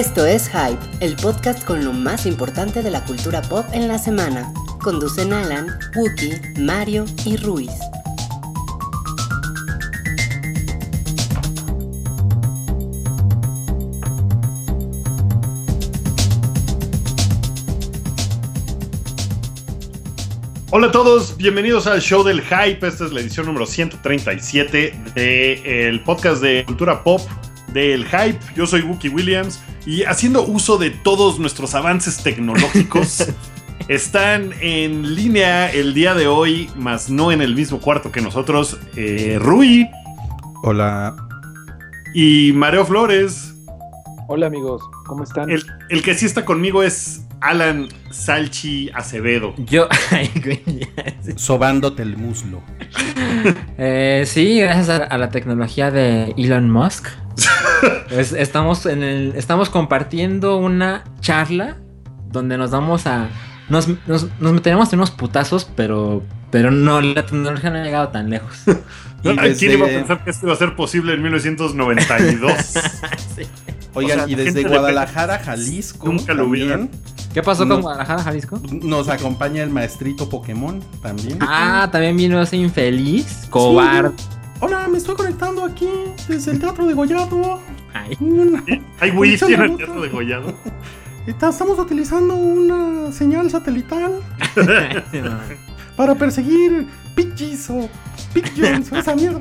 Esto es Hype, el podcast con lo más importante de la cultura pop en la semana. Conducen Alan, Wookie, Mario y Ruiz. Hola a todos, bienvenidos al show del hype. Esta es la edición número 137 del podcast de cultura pop del hype. Yo soy Wookie Williams y haciendo uso de todos nuestros avances tecnológicos, están en línea el día de hoy, más no en el mismo cuarto que nosotros, eh, Rui. Hola. Y Mareo Flores. Hola amigos, ¿cómo están? El, el que sí está conmigo es Alan Salchi Acevedo. Yo. Sobándote el muslo. Eh, sí, gracias a, a, la tecnología de Elon Musk. pues estamos, en el, estamos compartiendo una charla donde nos vamos a. Nos, nos, nos meteremos en unos putazos, pero. Pero no, la tecnología no ha llegado tan lejos. desde... ¿Quién iba a pensar que esto iba a ser posible en 1992? sí. Oigan, o sea, y desde Guadalajara, Jalisco. Nunca lo vieron. ¿Qué pasó con Guadalajara, Jalisco? Nos acompaña el maestrito Pokémon también. Ah, también vino ese infeliz, cobarde. Sí. Hola, me estoy conectando aquí desde el Teatro de Gollado. Ay, ¿Hay wifi en el Teatro de Gollado? Estamos utilizando una señal satelital para perseguir Pidgeys o Pidgeons o esa mierda.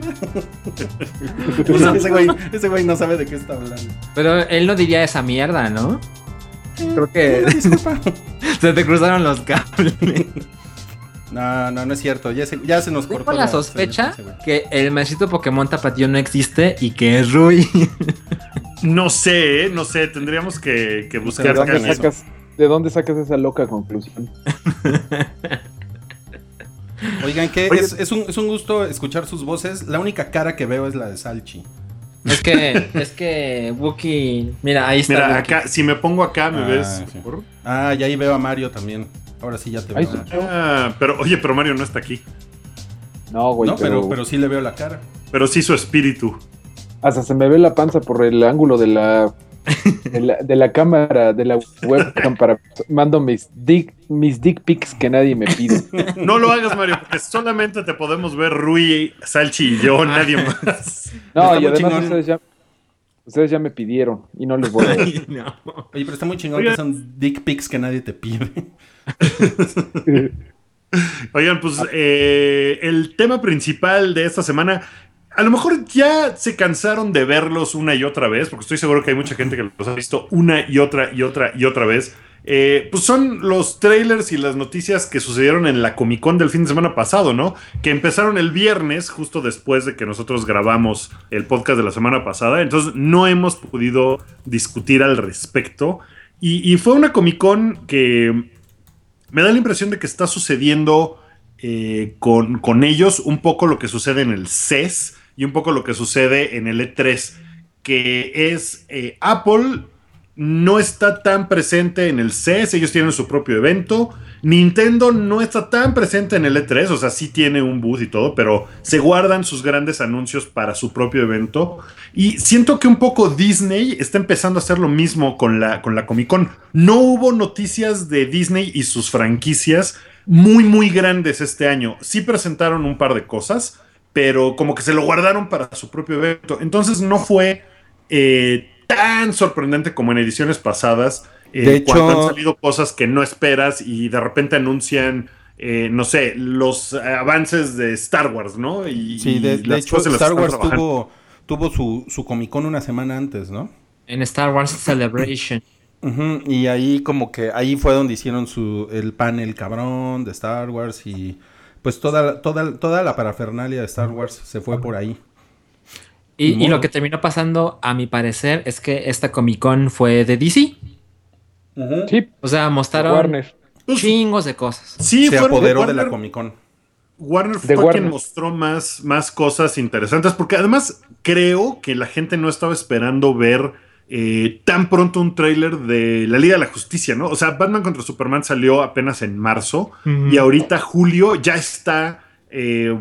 ese, güey, ese güey no sabe de qué está hablando. Pero él no diría esa mierda, ¿no? Creo que. Se te cruzaron los cables. No, no, no es cierto. Ya se, ya se nos cortó. Tengo la sospecha que el maecito Pokémon Tapatío no existe y que es Rui. no sé, ¿eh? no sé. Tendríamos que, que buscar. ¿De dónde, sacas, ¿De dónde sacas esa loca conclusión? Oigan, que Oye, es, es, un, es un gusto escuchar sus voces. La única cara que veo es la de Salchi. Es que, es que Wookie. Mira, ahí está. Mira, acá, si me pongo acá, ¿me ah, ves? Sí. Ah, y ahí veo a Mario también. Ahora sí ya te veo. Ah, pero oye, pero Mario no está aquí. No, güey. No, pero, pero, pero sí le veo la cara. Pero sí su espíritu. Hasta se me ve la panza por el ángulo de la. De la, de la cámara, de la webcam para mando mis dick, mis dick pics que nadie me pide. No lo hagas, Mario, porque solamente te podemos ver Rui, Salchi y yo, nadie más. No, y además ustedes ya, ustedes ya me pidieron y no les voy a Ay, no. Oye, pero está muy chingón Oigan. que son dick pics que nadie te pide. Oigan, pues eh, el tema principal de esta semana, a lo mejor ya se cansaron de verlos una y otra vez, porque estoy seguro que hay mucha gente que los ha visto una y otra y otra y otra vez. Eh, pues son los trailers y las noticias que sucedieron en la Comic Con del fin de semana pasado, ¿no? Que empezaron el viernes, justo después de que nosotros grabamos el podcast de la semana pasada. Entonces no hemos podido discutir al respecto. Y, fue una Comic Con que me da la impresión de que está sucediendo eh, con, con, ellos un poco lo que sucede en el CES y un poco lo que sucede en el E3, que es eh, Apple no está tan presente en el CES, ellos tienen su propio evento. Nintendo no está tan presente en el E3, o sea, sí tiene un booth y todo, pero se guardan sus grandes anuncios para su propio evento. Y siento que un poco Disney está empezando a hacer lo mismo con la, con la Comic Con. No hubo noticias de Disney y sus franquicias muy, muy grandes este año. Sí presentaron un par de cosas, pero como que se lo guardaron para su propio evento. Entonces no fue... Eh, tan sorprendente como en ediciones pasadas. Eh, de hecho, cuando han salido cosas que no esperas y de repente anuncian, eh, no sé, los avances de Star Wars, ¿no? Y, sí, de, y de hecho, Star Wars tuvo, tuvo su, su Comic Con una semana antes, ¿no? En Star Wars Celebration. Uh -huh, y ahí como que ahí fue donde hicieron su el panel cabrón de Star Wars y pues toda, toda, toda la parafernalia de Star Wars se fue por ahí. Y, y, lo que terminó pasando, a mi parecer, es que esta Comic Con fue de DC. Uh -huh. Sí. O sea, mostraron Warner. chingos de cosas. Sí, se fue, apoderó Warner, de la Comic Con. Warner fue Warner. quien mostró más, más cosas interesantes, porque además creo que la gente no estaba esperando ver eh, tan pronto un tráiler de la Liga de la Justicia, ¿no? O sea, Batman contra Superman salió apenas en marzo uh -huh. y ahorita julio ya está... Eh,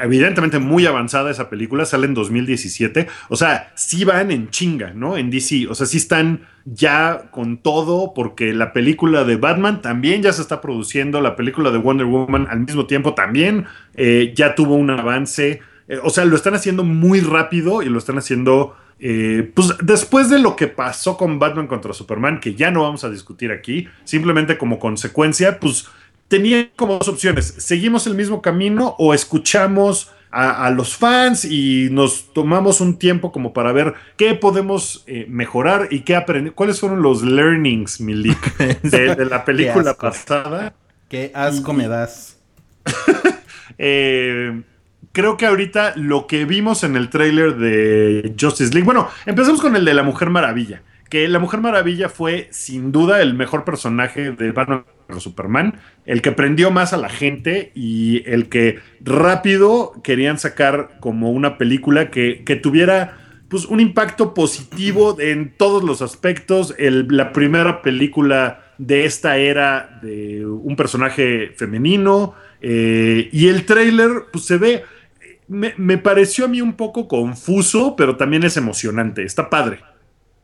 evidentemente muy avanzada esa película, sale en 2017. O sea, sí van en chinga, ¿no? En DC. O sea, sí están ya con todo, porque la película de Batman también ya se está produciendo, la película de Wonder Woman al mismo tiempo también eh, ya tuvo un avance. O sea, lo están haciendo muy rápido y lo están haciendo. Eh, pues después de lo que pasó con Batman contra Superman, que ya no vamos a discutir aquí, simplemente como consecuencia, pues tenía como dos opciones. Seguimos el mismo camino o escuchamos a, a los fans y nos tomamos un tiempo como para ver qué podemos eh, mejorar y qué aprender. ¿Cuáles fueron los learnings, Milik, de, de la película pasada? Qué asco me das. Eh, creo que ahorita lo que vimos en el tráiler de Justice League. Bueno, empezamos con el de la Mujer Maravilla. Que la Mujer Maravilla fue sin duda el mejor personaje de Batman Superman. El que prendió más a la gente y el que rápido querían sacar como una película que, que tuviera pues, un impacto positivo en todos los aspectos. El- la primera película de esta era de un personaje femenino. eh, y el tráiler pues, se ve. Me, me pareció a mí un poco confuso, pero también es emocionante. Está padre,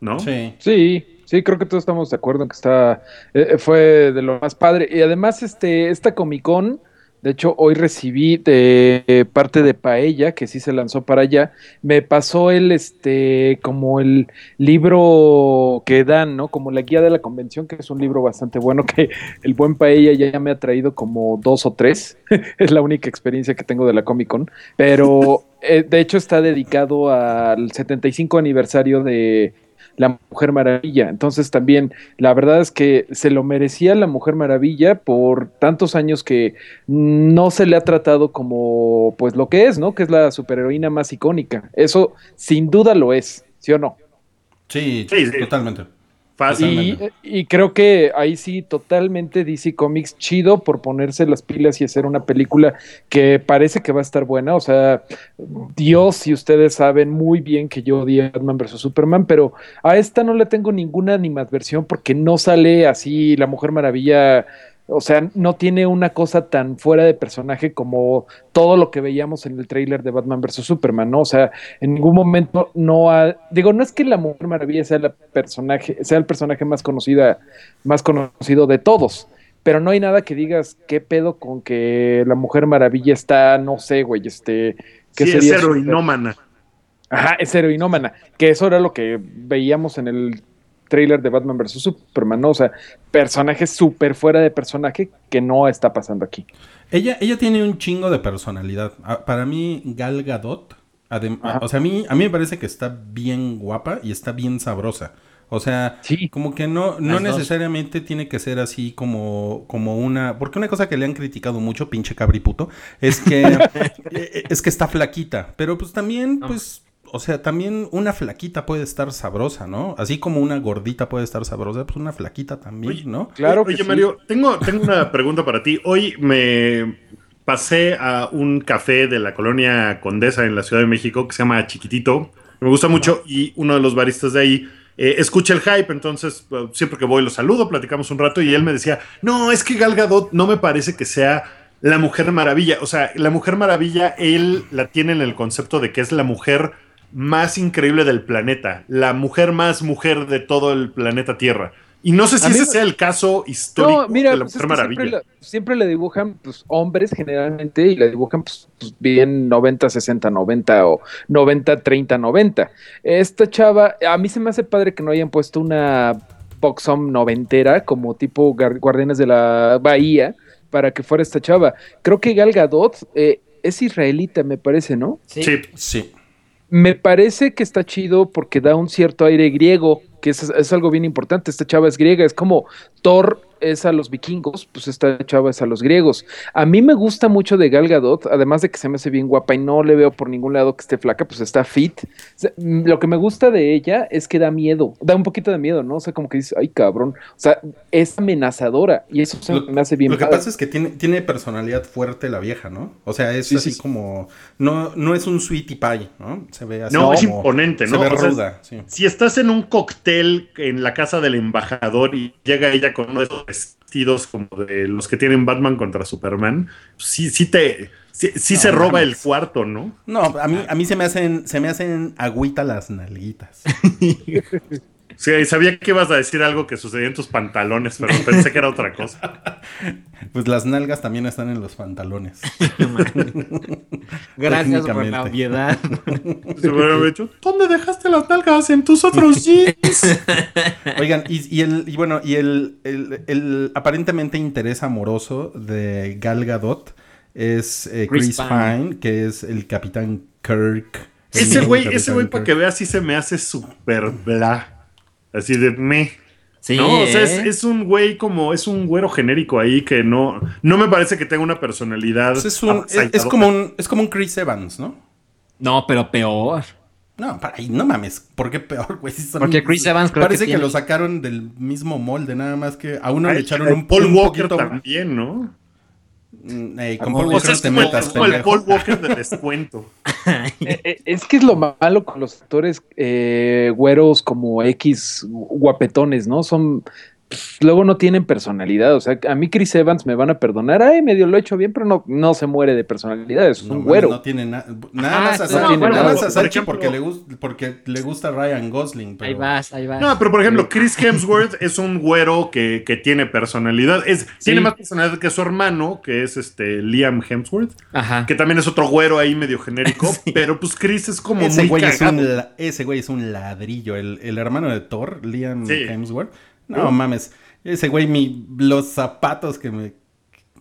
¿no? Sí. Sí, sí, creo que todos estamos de acuerdo en que está, eh, fue de lo más padre. Y además, este, esta Comic Con, de hecho, hoy recibí de eh, parte de Paella, que sí se lanzó para allá, me pasó el, este, como el libro que dan, ¿no? Como la guía de la convención, que es un libro bastante bueno, que el buen Paella ya me ha traído como dos o tres. es la única experiencia que tengo de la Comic Con. Pero, eh, de hecho, está dedicado al 75 aniversario de la Mujer Maravilla. Entonces también la verdad es que se lo merecía la Mujer Maravilla por tantos años que no se le ha tratado como pues lo que es, ¿no? Que es la superheroína más icónica. Eso sin duda lo es, ¿sí o no? Sí, Sí, sí. totalmente. Fácil. Y, y creo que ahí sí, totalmente DC Comics chido por ponerse las pilas y hacer una película que parece que va a estar buena. O sea, Dios, y ustedes saben muy bien que yo odié Batman vs. Superman, pero a esta no le tengo ninguna animadversión porque no sale así la Mujer Maravilla. O sea, no tiene una cosa tan fuera de personaje como todo lo que veíamos en el tráiler de Batman vs. Superman, ¿no? O sea, en ningún momento no ha, digo, no es que la Mujer Maravilla sea la personaje, sea el personaje más conocida, más conocido de todos, pero no hay nada que digas qué pedo con que la Mujer Maravilla está, no sé, güey, este, ¿qué Sí, es sería heroinómana. Ajá, es heroinómana, que eso era lo que veíamos en el tráiler de Batman vs. Superman, ¿no? O sea, personaje súper fuera de personaje que no está pasando aquí. Ella, ella tiene un chingo de personalidad. Ah, Para mí, Gal Gadot, o sea, a mí, a mí me parece que está bien guapa y está bien sabrosa. O sea, Sí. como que no, no Las dos. necesariamente tiene que ser así como, como una... Porque una cosa que le han criticado mucho, pinche cabriputo, es que, eh, es que está flaquita. Pero pues también, No. pues... O sea, también una flaquita puede estar sabrosa, ¿no? Así como una gordita puede estar sabrosa, pues una flaquita también, Oye, ¿no? Claro Oye, que sí. Mario, tengo, tengo una pregunta para ti. Hoy me pasé a un café de la colonia Condesa en la Ciudad de México que se llama Chiquitito. Me gusta mucho y uno de los baristas de ahí eh, escucha el hype, entonces eh, siempre que voy lo saludo, platicamos un rato y él me decía, no, es que Gal Gadot no me parece que sea la Mujer Maravilla. O sea, la Mujer Maravilla, él la tiene en el concepto de que es la mujer más increíble del planeta, la mujer más mujer de todo el planeta Tierra. Y no sé si ese me- sea el caso histórico No, mira, de la pues es Mujer que siempre, la- siempre le dibujan pues, hombres generalmente y le dibujan pues, pues, bien 90, 60, 90 o 90, 30, 90. Esta chava, a mí se me hace padre que no hayan puesto una Boxom noventera como tipo Guardianes de la Bahía para que fuera esta chava. Creo que Gal Gadot eh, es israelita, me parece, ¿no? Sí. Sí. Me parece que está chido porque da un cierto aire griego, que es, es algo bien importante. Esta chava es griega, es como Thor es a los vikingos, pues esta chava es a los griegos. A mí me gusta mucho de Gal Gadot, además de que se me hace bien guapa y no le veo por ningún lado que esté flaca, pues está fit. O sea, mm, lo que me gusta de ella es que da miedo, da un poquito de miedo, ¿no? O sea, como que dices, ay cabrón, o sea, es amenazadora y eso se Lo, me hace bien. lo que padre. pasa es que tiene, tiene personalidad fuerte la vieja, ¿no? O sea, es Sí, así sí, sí. como. No, no es un sweetie pie, ¿no? Se ve así. No, como- es imponente, Se ¿no? ve O sea, ruda, sí. Si estás en un cóctel en la casa del embajador y llega ella con uno de esos vestidos como de los que tienen Batman contra Superman, sí, sí te. Sí, sí se roba el cuarto, ¿no? No, a mí, a mí se me hacen, se me hacen agüita las nalguitas. Sí, sabía que ibas a decir algo que sucedía en tus pantalones, pero pensé que era otra cosa. Pues las nalgas también están en los pantalones. Gracias por la obviedad. Se me hubiera dicho, ¿dónde dejaste las nalgas en tus otros jeans? Oigan, y, y el, y bueno, y el, el- el aparentemente interés amoroso de Gal Gadot es eh, Chris Chris, Pine. Pine, que es el Capitán Kirk. Ese güey, ese güey, para que veas, sí se me hace súper bla. Así de me. Sí, no, o sea, es, ¿eh? es un güey como, es un güero genérico ahí que no, no me parece que tenga una personalidad. Pues es, un- es- como un, es como un Chris Evans, ¿no? No, pero peor. No, para ahí, no mames. ¿Por qué peor, güey? Son- Porque Chris Evans creo Parece que que, tiene- lo sacaron del mismo molde, nada más que a uno Ay, le echaron un, Paul un Walker poquito. también, ¿no? Mm, ey, con Paul Walker te como el, metas, es como el. Paul Walker de descuento. Eh, eh, Es que es lo malo con los actores eh, güeros como X guapetones, ¿no? Son. Pues, Luego no tienen personalidad. O sea, a mí Chris Evans me van a perdonar. Ay, medio lo he hecho bien, pero no, no se muere de personalidad. Es No, un güero. No tiene na- nada Ah, más a no, Sachi, bueno, nada más a Sachi porque, le gusta, porque le gusta Ryan Gosling. Pero... Ahí vas, ahí vas. No, pero por ejemplo, Chris Hemsworth es un güero que, que tiene personalidad. Es, Tiene más personalidad que su hermano, que es este Liam Hemsworth, Ajá. que también es otro güero ahí medio genérico. Pero pues Chris es como Ese muy güey, es un, ese güey es un ladrillo. El, el hermano de Thor, Liam Sí. Hemsworth. No mames. Ese güey, mi, los zapatos que me.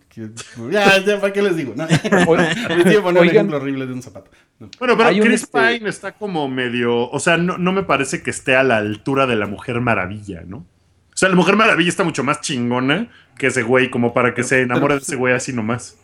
que- ya, ya, ¿para qué les digo? No. les digo poner un Oigan. ejemplo horrible de un zapato. No. Bueno, pero Hay un, Chris este- Pine está como medio. O sea, no, no me parece que esté a la altura de la Mujer Maravilla, ¿no? O sea, la Mujer Maravilla está mucho más chingona que ese güey, como para que se enamore de ese güey así nomás.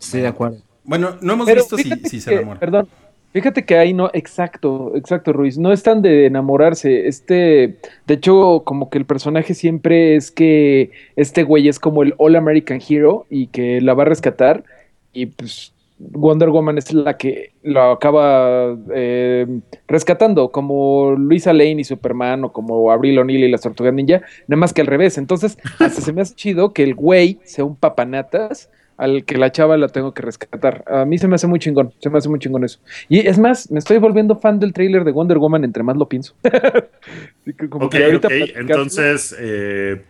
Estoy de acuerdo. Bueno, no hemos Pero visto si, fíjate si se que- enamora. Perdón. Fíjate que ahí no, exacto, exacto, Ruiz. No están de enamorarse. Este, de hecho, como que el personaje siempre es que este güey es como el All American Hero y que la va a rescatar. Y pues Wonder Woman es la que lo acaba eh, rescatando, como Luisa Lane y Superman, o como Abril O'Neil y las Tortugas Ninja, nada más que al revés. Entonces, hasta se me hace chido que el güey sea un papanatas al que la chava la tengo que rescatar. A mí se me hace muy chingón, se me hace muy chingón eso. Y es más, me estoy volviendo fan del tráiler de Wonder Woman entre más lo pienso. Así que como Ok, que ahorita ok. platicando- Entonces, eh,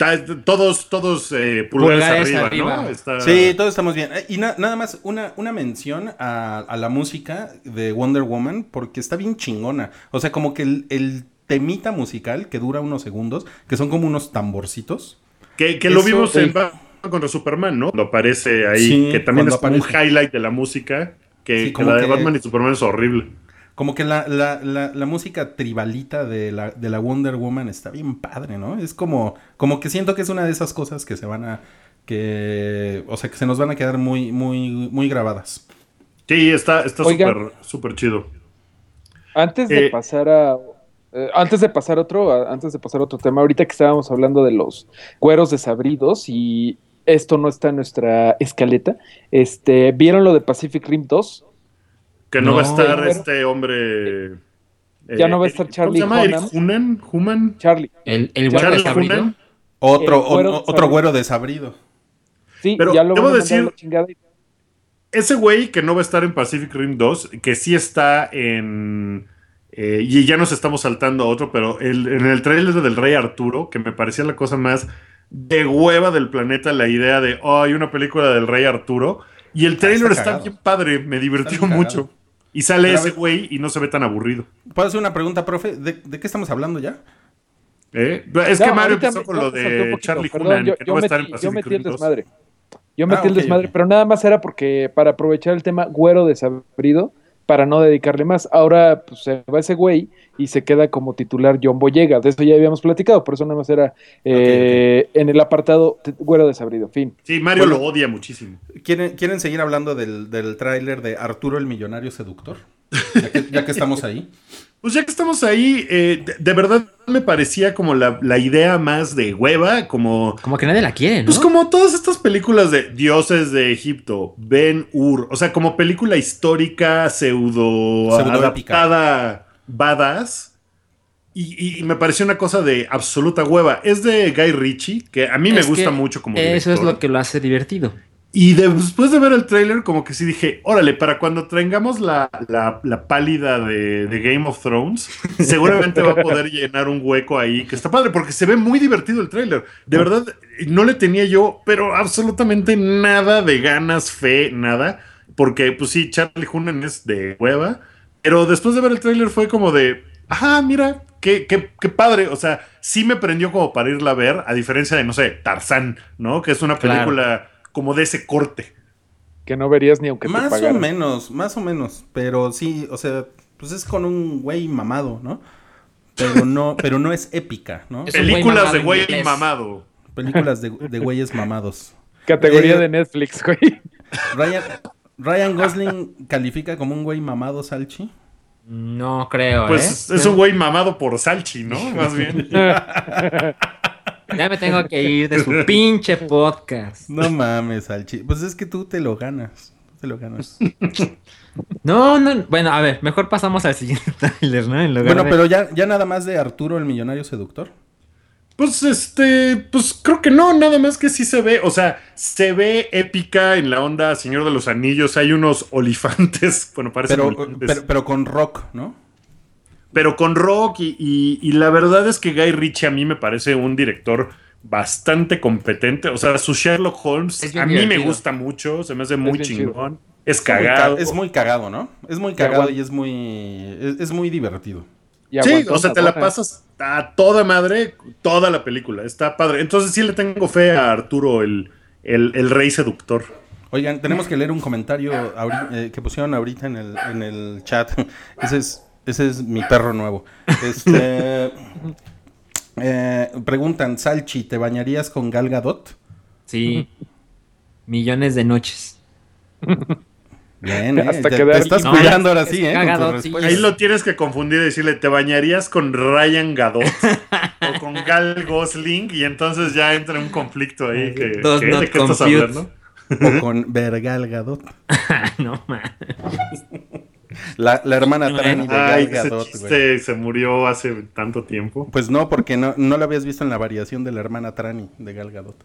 todos, todos eh, pulgares, Pulgares arriba, arriba. ¿no? Está- Sí, todos estamos bien. Eh, Y na- nada más una, una mención a, a la música de Wonder Woman, porque está bien chingona. O sea, como que el, el temita musical que dura unos segundos, que son como unos tamborcitos. Que, que lo vimos en contra Superman, ¿no? Lo aparece ahí, Sí, que también es cuando como un highlight de la música, que, Sí, que la de que- Batman y Superman es horrible. Como que la, la, la, la música tribalita de la, de la Wonder Woman está bien padre, ¿no? Es como, como que siento que es una de esas cosas que se van a. que. O sea, que se nos van a quedar muy, muy, muy grabadas. Sí, está súper súper chido. Antes de Eh, pasar a. eh, antes de pasar a otro, a- antes de pasar a otro tema, ahorita que estábamos hablando de los cueros desabridos y esto no está en nuestra escaleta, este, ¿vieron lo de Pacific Rim 2? Que no, No. va a estar Pero- este hombre. Ya no va a estar Charlie ¿Cómo se llama? Hunnam. ¿Eric Hunan? ¿Human? Charlie. El, el güero Charlie desabrido. Otro, El güero o- otro desabrido. güero desabrido. Sí, Pero ya lo debo decir-. Ese güey que no va a estar en Pacific Rim 2, que sí está en. eh, y ya nos estamos saltando a otro, pero el- en el trailer del Rey Arturo, que me parecía la cosa más de hueva del planeta, la idea de, oh, hay una película del Rey Arturo. Y el trailer Ah, está está, bien padre, me divirtió mucho. Y sale Pero ese güey y no se ve tan aburrido. ¿Puedo hacer una pregunta, profe? ¿De, de qué estamos hablando ya? ¿Eh? Es que Mario empezó me- con no, lo de poquito, Charlie perdón, Hunnam, yo- que yo no va a estar en Yo metí el 2. desmadre. Yo Ah, metí el desmadre, pero nada más era porque para aprovechar el tema güero desabrido, para no dedicarle más. Ahora pues, se va ese güey y se queda como titular John Boyega. De eso ya habíamos platicado, por eso nada más era eh, en el apartado güero desabrido. Fin. Sí, Mario Bueno. lo odia muchísimo. ¿Quieren, ¿quieren seguir hablando del, del tráiler de Arturo el Millonario Seductor? Ya que, ya que estamos ahí. Pues ya que estamos ahí, eh, de, de verdad me parecía como la, la idea más de hueva, como... Como que nadie la quiere, ¿no? Pues como todas estas películas de dioses de Egipto, Ben Hur, o sea, como película histórica pseudo Pseudoépica. adaptada badass, Y, y me pareció una cosa de absoluta hueva. Es de Guy Ritchie, que a mí me gusta mucho como Eso es director. lo que lo hace divertido. Y de- después de ver el tráiler, como que sí dije, órale, para cuando tengamos la, la- la pálida de, de Game of Thrones, seguramente va a poder llenar un hueco ahí, que está padre, porque se ve muy divertido el tráiler. De verdad, no le tenía yo, pero absolutamente nada de ganas, fe, nada. Porque, pues sí, Charlie Hunnam es de hueva. Pero después de ver el tráiler fue como de, ajá, mira, qué, qué, qué padre. O sea, sí me prendió como para irla a ver, a diferencia de, no sé, Tarzán, ¿no? Que es una Claro. Como de ese corte. Que no verías ni aunque te Más o menos, más o menos. Pero sí, o sea, pues es con un güey mamado, ¿no? Pero no, pero no es épica, ¿no? Es un güey Películas mamado de güey inglés. mamado. Películas de, de güeyes mamados. Categoría Eh, de Netflix, güey. Ryan, Ryan Gosling califica como un güey mamado, Salchi. No creo, Pues ¿eh? es un güey mamado por Salchi, ¿no? Más bien. Ya me tengo que ir de su pinche podcast. No mames, Salchi. Pues es que tú te lo ganas. Te lo ganas. No, no. Bueno, a ver, mejor pasamos al siguiente tráiler, ¿no? En lugar Bueno, de- pero ya, ya nada más de Arturo el millonario seductor. Pues este, pues creo que no, nada más que sí se ve, o sea, se ve épica en la onda Señor de los Anillos, hay unos olifantes, bueno, parecen Pero, pero, pero con rock, ¿no? Pero con rock y, y- y la verdad es que Guy Ritchie a mí me parece un director bastante competente, o sea, su Sherlock Holmes a mí me gusta mucho, se me hace muy chingón, es Es muy ca- cagado. Es muy cagado, ¿no? Es muy cagado y es muy. Es, es muy divertido. Y Sí, o sea, te la pasas a toda madre, toda la película. Está padre. Entonces sí le tengo fe a Arturo, el, el, el rey seductor. Oigan, tenemos que leer un comentario eh, que pusieron ahorita en el, en el chat. Ese es, ese es mi perro nuevo. Este, eh, preguntan, Salchi, ¿te bañarías con Gal Gadot? Sí. Millones de noches. Bien, eh, Hasta te, quedar te estás No, cuidando ahora es sí, ¿eh? Sí. Ahí lo tienes que confundir y decirle, ¿te bañarías con Ryan Gadot o con Gal Gosling? Y entonces ya entra un conflicto ahí. Que, Does ¿qué? not ¿De qué estás hablando? O con Vergal Gadot. no, man. La, la hermana Trani de Ay, Gal ese Gadot, chiste se murió hace tanto tiempo. Pues no, porque no, no lo habías visto en la variación de la hermana Trani de Gal Gadot.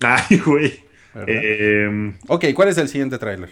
Ay, güey. Eh, Ok, ¿cuál es el siguiente tráiler?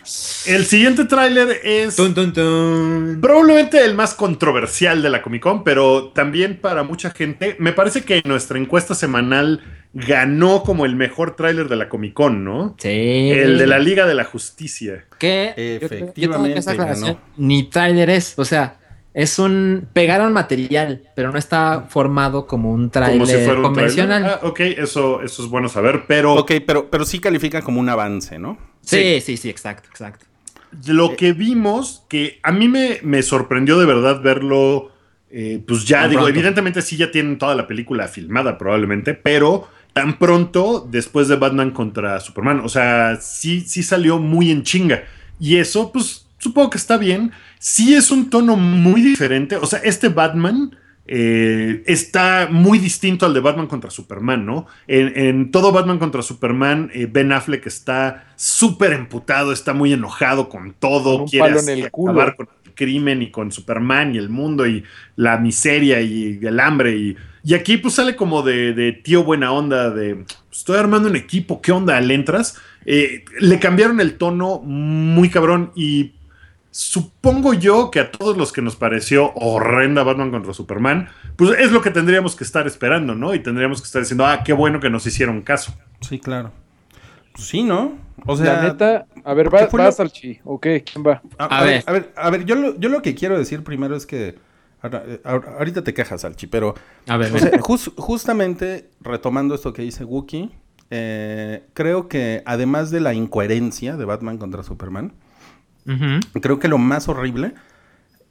el siguiente tráiler es... Tun, tun, tun. Probablemente el más controversial de la Comic Con, pero también para mucha gente. Me parece que nuestra encuesta semanal ganó como el mejor tráiler de la Comic Con, ¿no? Sí. El de la Liga de la Justicia. Que yo- yo tengo que Efectivamente aclaración, ganó. Ni tráiler es, o sea, es un pegaron material, pero no está formado como un Como tráiler si fuera un convencional. tráiler. Ah, ok, eso, eso es bueno saber, pero Ok, pero, pero sí califica como un avance, ¿no? sí, sí, sí, exacto, exacto. lo que vimos, que a mí me, me sorprendió de verdad verlo, eh, pues ya digo, pronto. evidentemente sí ya tienen toda la película filmada probablemente, pero tan pronto después de Batman contra Superman, o sea, sí, sí salió muy en chinga. Y eso, pues supongo que está bien. Sí es un tono muy diferente, o sea, este Batman... eh, está muy distinto al de Batman contra Superman, ¿no? En, en todo Batman contra Superman, eh, Ben Affleck está súper emputado, está muy enojado con todo, Con quiere en así el culo. acabar con el crimen y con Superman y el mundo y la miseria y el hambre. Y, y aquí pues sale como de, de tío buena onda, de estoy armando un equipo, ¿qué onda? ¿Le entras? Eh, le cambiaron el tono muy cabrón y supongo yo que a todos los que nos pareció horrenda Batman contra Superman, pues es lo que tendríamos que estar esperando, ¿no? Y tendríamos que estar diciendo, ah, qué bueno que nos hicieron caso. Sí, claro. Pues sí, ¿no? O sea, la neta, a ver, ¿qué va, fue va lo- Salchi. Ok, ¿quién va? a, A a ver, ver. a ver, a ver, yo lo, yo lo que quiero decir primero es que ahorita te quejas, Alchi, pero A ver, o sea, jus- justamente retomando esto que dice Wookie, eh, creo que además de la incoherencia de Batman contra Superman, Creo que lo más horrible,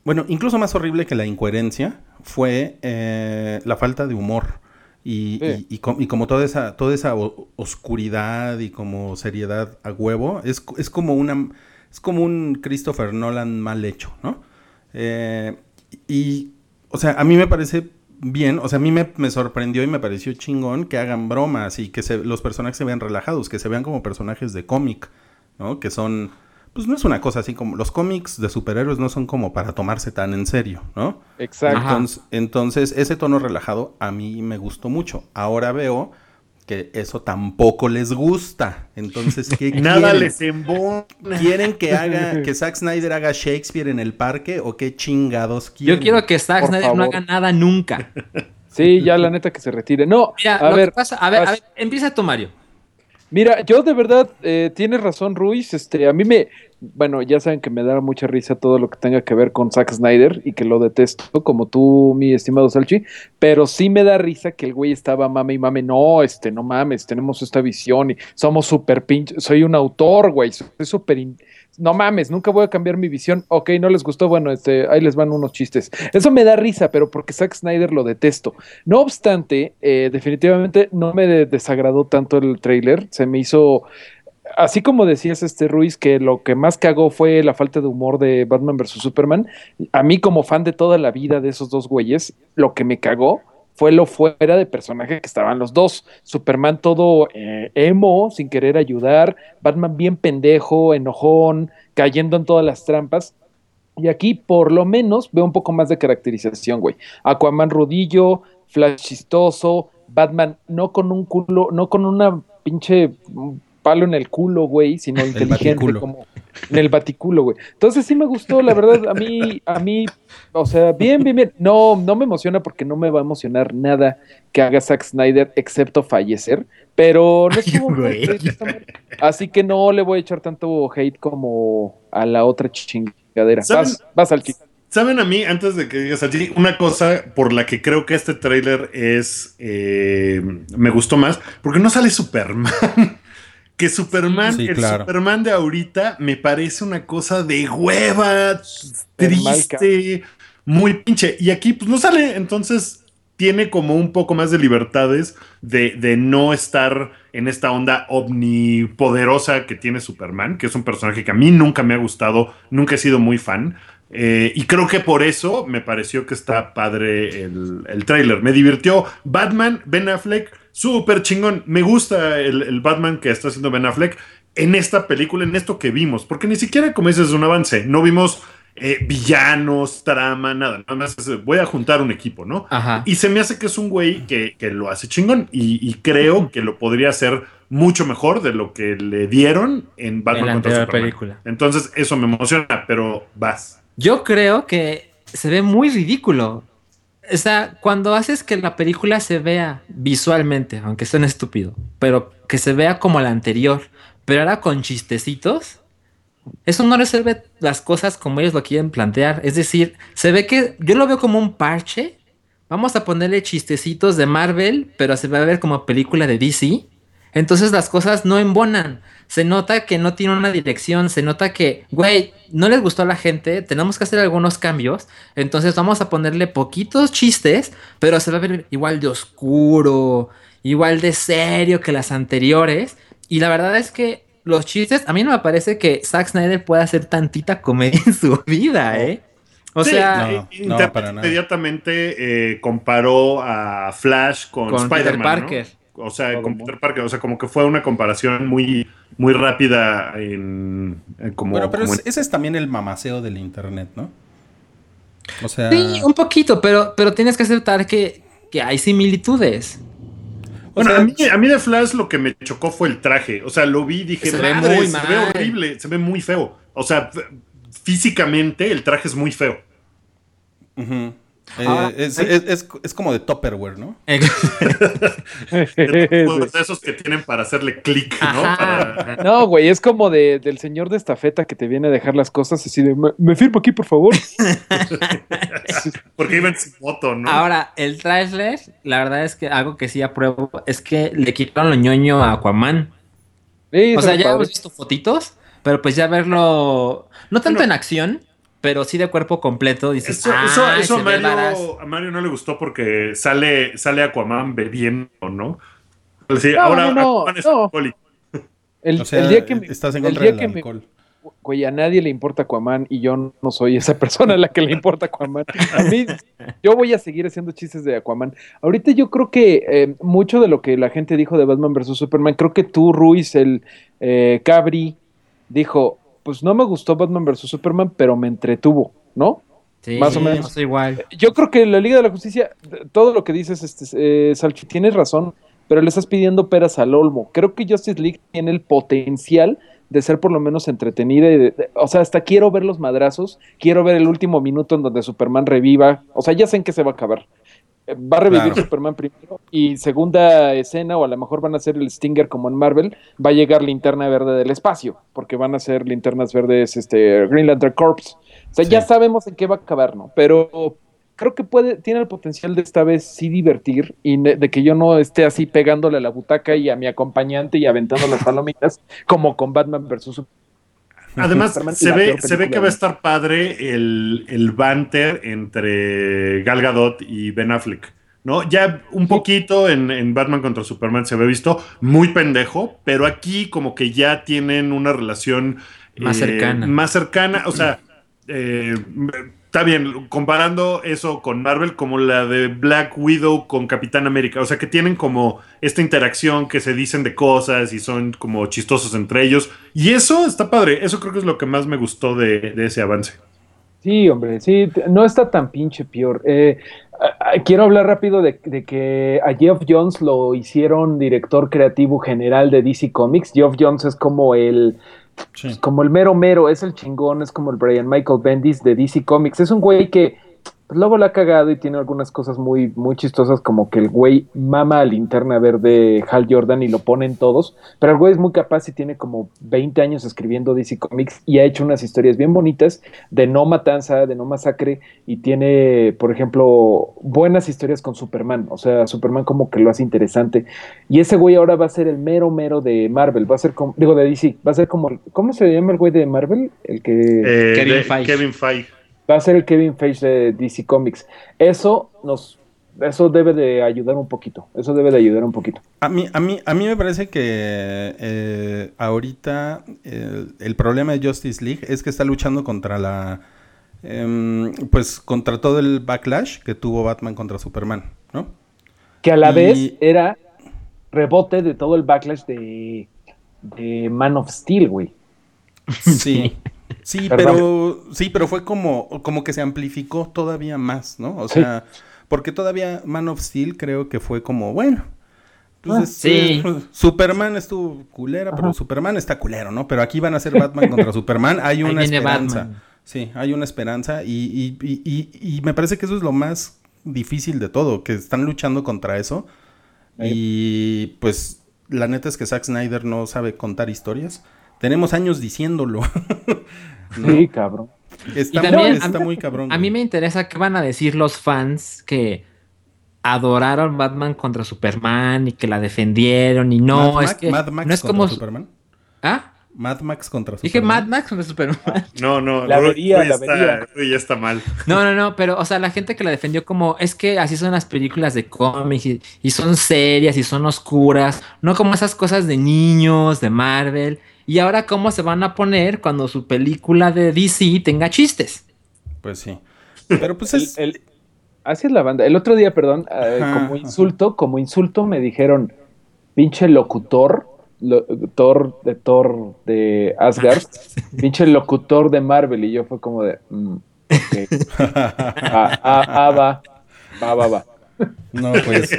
bueno, incluso más horrible que la incoherencia, fue eh, la falta de humor. Y, Sí. y- y com- y como toda esa, toda esa oscuridad y como seriedad a huevo, es, es como una es como un Christopher Nolan mal hecho, ¿no? Eh, y, o sea, a mí me parece bien, o sea, a mí me, me sorprendió y me pareció chingón que hagan bromas y que se- los personajes se vean relajados, que se vean como personajes de cómic, ¿no? Que son pues no es una cosa así como los cómics de superhéroes no son como para tomarse tan en serio, ¿no? Exacto. Entonces, entonces, ese tono relajado a mí me gustó mucho. Ahora veo que eso tampoco les gusta. Entonces, ¿qué Nada quieren? les embona. ¿Quieren que haga que Zack Snyder haga Shakespeare en el parque o qué chingados quieren? Yo quiero que Zack Por Snyder no haga nada nunca. Sí, ya la neta que se retire. No, Mira, a lo ver, que pasa, a ver, a ver, empieza tú, Mario. Mira, yo de verdad, eh, tienes razón, Ruiz. Este, a mí me, bueno, ya saben que me da mucha risa todo lo que tenga que ver con Zack Snyder y que lo detesto, como tú, mi estimado Salchi. Pero sí me da risa que el güey estaba mame y mame. No, este, no mames, tenemos esta visión y somos súper pinche. Soy un autor, güey. Soy súper. No mames, nunca voy a cambiar mi visión. Ok, no les gustó. Bueno, este, ahí les van unos chistes. Eso me da risa, pero porque Zack Snyder lo detesto. No obstante, eh, definitivamente no me de- desagradó tanto el tráiler. Se me hizo, así como decías este Ruiz, que lo que más cagó fue la falta de humor de Batman vs. Superman. A mí como fan de toda la vida de esos dos güeyes, lo que me cagó fue lo fuera de personaje que estaban los dos. Superman todo eh, emo, sin querer ayudar. Batman bien pendejo, enojón, cayendo en todas las trampas. Y aquí, por lo menos, veo un poco más de caracterización, güey. Aquaman rudillo, Flash chistoso, Batman no con un culo, no con una pinche mm, palo en el culo, güey, sino inteligente baticulo. como en el baticulo, güey. Entonces sí me gustó, la verdad, a mí, a mí, o sea, bien, bien, bien. No, no me emociona porque no me va a emocionar nada que haga Zack Snyder excepto fallecer, pero no estuvo mal. Así que no le voy a echar tanto hate como a la otra chingadera. ¿Saben? Vas, vas al chico. ¿Saben a mí, antes de que digas allí, una cosa por la que creo que este tráiler es... eh, me gustó más? Porque no sale Superman. Que Superman, Sí, el claro. Superman de ahorita, me parece una cosa de hueva, triste, muy pinche. Y aquí pues no sale, entonces tiene como un poco más de libertades de, de no estar en esta onda omnipoderosa que tiene Superman, que es un personaje que a mí nunca me ha gustado, nunca he sido muy fan. Eh, y creo que por eso me pareció que está padre el, el tráiler. Me divirtió. Batman, Ben Affleck, súper chingón. Me gusta el, el Batman que está haciendo Ben Affleck en esta película, en esto que vimos. Porque ni siquiera, como dices, es un avance. No vimos eh, villanos, trama, nada. Nada más es, voy a juntar un equipo, ¿no? Ajá. Y se me hace que es un güey que, que lo hace chingón. Y, y creo que lo podría hacer mucho mejor de lo que le dieron en Batman En la contra Superman. película. Entonces, eso me emociona, pero vas. Yo creo que se ve muy ridículo. O sea, cuando haces que la película se vea visualmente, aunque suene estúpido, pero que se vea como la anterior, pero ahora con chistecitos, eso no resuelve las cosas como ellos lo quieren plantear. Es decir, se ve que yo lo veo como un parche. Vamos a ponerle chistecitos de Marvel, pero se va a ver como película de DC. Entonces las cosas no embonan. Se nota que no tiene una dirección. Se nota que, güey, no les gustó a la gente. Tenemos que hacer algunos cambios. Entonces vamos a ponerle poquitos chistes, pero se va a ver igual de oscuro, igual de serio que las anteriores. Y la verdad es que los chistes, a mí no me parece que Zack Snyder pueda hacer tantita comedia en su vida, ¿eh? O Sí, sea, No, no, para nada. inmediatamente eh, comparó a Flash con, Spider-Man. ¿no? O sea, Todo con. Peter Parker. O sea, como que fue una comparación muy, muy rápida en, en como. Bueno, pero como es- ese es también el mamaceo del internet, ¿no? O sea, sí, un poquito, pero, pero tienes que aceptar que, que hay similitudes. Bueno, sea, a, mí, a mí de Flash lo que me chocó fue el traje. O sea, lo vi y dije, Se ve "Madre, muy se mal". ve horrible, se ve muy feo. O sea, físicamente el traje es muy feo. ujú. Eh, es, es- es- es como de Tupperware, ¿no? De esos que tienen para hacerle clic, ¿no? Para-. No, güey, es como de, del señor de estafeta que te viene a dejar las cosas así de, me, me firmo aquí, por favor. porque iba en su moto, ¿no? Ahora, el trailer, la verdad es que algo que sí apruebo es que le quitaron lo ñoño a Aquaman. Sí, O sea, ya padre. hemos visto fotitos, pero pues ya verlo, no tanto Bueno. en acción, pero sí de cuerpo completo, dices, Eso, eso, "Ay, eso a, se ve varas". Mario, a Mario no le gustó porque sale, sale Aquaman bebiendo, ¿no? Sí, No, ahora no, no, Aquaman es no. El, O sea, el día que me- estás en el contra día del que me-. Güey, a nadie le importa Aquaman y yo no soy esa persona a la que le importa Aquaman. A mí, yo voy a seguir haciendo chistes de Aquaman. Ahorita yo creo que eh, mucho de lo que la gente dijo de Batman vs. Superman, creo que tú, Ruiz, el eh, Cabri, dijo, pues no me gustó Batman vs. Superman, pero me entretuvo, ¿no? Sí, Más o menos. igual. Yo creo que la Liga de la Justicia, todo lo que dices, este, eh, Salchi, tienes razón, pero le estás pidiendo peras al olmo. Creo que Justice League tiene el potencial de ser por lo menos entretenida. y de- de- o sea, hasta quiero ver los madrazos, quiero ver el último minuto en donde Superman reviva. O sea, ya sé en qué se va a acabar. Eh, Va a revivir Claro. Superman primero y segunda escena, o a lo mejor van a hacer el Stinger como en Marvel, va a llegar linterna verde del espacio, porque van a ser linternas verdes este, Green Lantern Corps. O sea, ya sabemos en qué va a acabar, ¿no? Pero creo que puede, tiene el potencial de esta vez sí divertir y de que yo no esté así pegándole a la butaca y a mi acompañante y aventando las palomitas como con Batman versus Superman. Además, se ve, se ve que va a estar padre el, el banter entre Gal Gadot y Ben Affleck. ¿no? Ya un poquito en, en Batman contra Superman se ve visto muy pendejo, pero aquí como que ya tienen una relación Más eh, cercana. Más cercana, o sea, eh, está bien, comparando eso con Marvel como la de Black Widow con Capitán América, o sea que tienen como esta interacción que se dicen de cosas y son como chistosos entre ellos, y eso está padre, eso creo que es lo que más me gustó de, de ese avance. Sí, hombre, sí, no está tan pinche peor. Eh, quiero hablar rápido de, de que a Geoff Jones lo hicieron director creativo general de DC Comics. Geoff Jones es como el, Sí. como el mero mero, es el chingón, es como el Brian Michael Bendis de DC Comics. Es un güey que pues, luego la ha cagado y tiene algunas cosas muy, muy chistosas, como que el güey mama a linterna verde Hal Jordan y lo ponen todos. Pero el güey es muy capaz y tiene como 20 años escribiendo DC Comics y ha hecho unas historias bien bonitas de no matanza, de no masacre y tiene, por ejemplo, buenas historias con Superman. O sea, Superman como que lo hace interesante. Y ese güey ahora va a ser el mero mero de Marvel, va a ser como, digo, de DC, va a ser como, ¿cómo se llama el güey de Marvel? El que Eh, Kevin Feige. Kevin Feige. Va a ser el Kevin Feige de DC Comics. Eso nos, eso debe de ayudar un poquito, eso debe de ayudar un poquito. A mí, a mí, a mí me parece que eh, ahorita eh, el problema de Justice League es que está luchando contra la, em, pues contra todo el backlash que tuvo Batman contra Superman, ¿no? Que a la Y- vez era rebote de todo el backlash de, de Man of Steel, güey. Sí. Sí, Perdón. pero sí, pero fue como, como que se amplificó todavía más, ¿no? O Sí. sea, porque todavía Man of Steel creo que fue como, bueno, pues Ah, es- sí. eh, Superman estuvo culera, pero. Superman está culero, ¿no? Pero aquí van a ser Batman contra Superman, hay una esperanza. Batman. Sí, hay una esperanza y, y- y- y- y me parece que eso es lo más difícil de todo, que están luchando contra eso. Y pues la neta es que Zack Snyder no sabe contar historias. Tenemos años diciéndolo. ¿no? Sí, cabrón. Está, también, muy, está mí- muy cabrón. A mí me interesa qué van a decir los fans que adoraron Batman contra Superman y que la defendieron y no, Mad es Max- que Mad Max no es contra como Superman. ¿Ah? Mad Max contra Dije Superman. Mad Max contra Superman. No, no, La vería, la está, vería. Ya está mal. No, no, no, pero, o sea, la gente que la defendió como, es que así son las películas de cómics y, y son serias y son oscuras, no como esas cosas de niños, de Marvel. Y ahora, ¿cómo se van a poner cuando su película de DC tenga chistes? Pues sí. Pero pues es. El- el- así es la banda. El otro día, perdón, eh, como ajá. insulto, como insulto me dijeron, pinche locutor, lo- Thor de Thor de Asgard, pinche locutor de Marvel. Y yo fue como de, mm, ah, ah, ah, va, va, va, va. No, pues.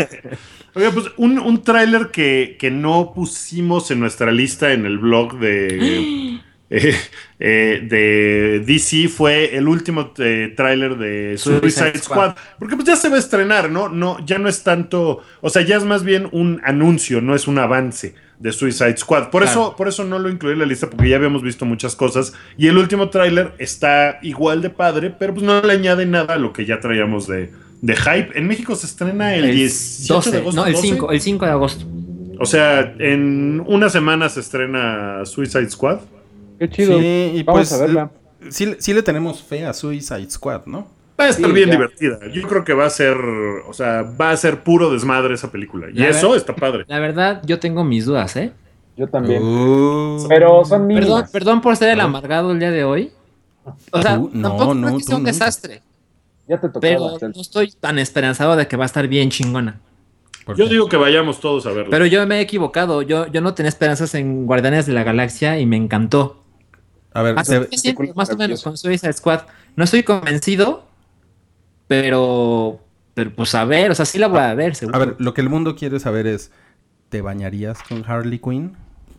Oiga, pues un, un tráiler que, que no pusimos en nuestra lista en el blog de, eh, eh, de DC fue el último eh, tráiler de Suicide, Suicide Squad. Squad. Porque pues ya se va a estrenar, ¿no? no Ya no es tanto, o sea, ya es más bien un anuncio, no es un avance de Suicide Squad. Por, Claro. eso, por eso no lo incluí en la lista, porque ya habíamos visto muchas cosas. Y el último tráiler está igual de padre, pero pues no le añade nada a lo que ya traíamos de, de hype. En México se estrena el, 18 12, de agosto. no, el 12. 5, el 5 de agosto. O sea, en una semana se estrena Suicide Squad. Qué chido. Sí, y Vamos pues. a verla. Sí, sí le tenemos fe a Suicide Squad, ¿no? Va a estar Sí, bien ya. divertida. Yo creo que va a ser, o sea, va a ser puro desmadre esa película. Y La eso ver- está padre. La verdad, yo tengo mis dudas, ¿eh? Yo también. Uh. Pero son Perdón, mínimas. perdón por ser el amargado el día de hoy. O sea, Tú- no, tampoco no, creo que sea un desastre. Ya te tocaba. Pero no estoy tan esperanzado de que va a estar bien chingona. ¿Por Yo digo que vayamos todos a verla. Pero yo me he equivocado. Yo, yo no tenía esperanzas en Guardianes de la Galaxia y me encantó. A ver, Así se- me siento, película más o menos con Suicide Squad. No estoy convencido, pero, pero pues a ver, o sea, sí la voy a ver, seguro. a ver, lo que el mundo quiere saber es, ¿te bañarías con Harley Quinn?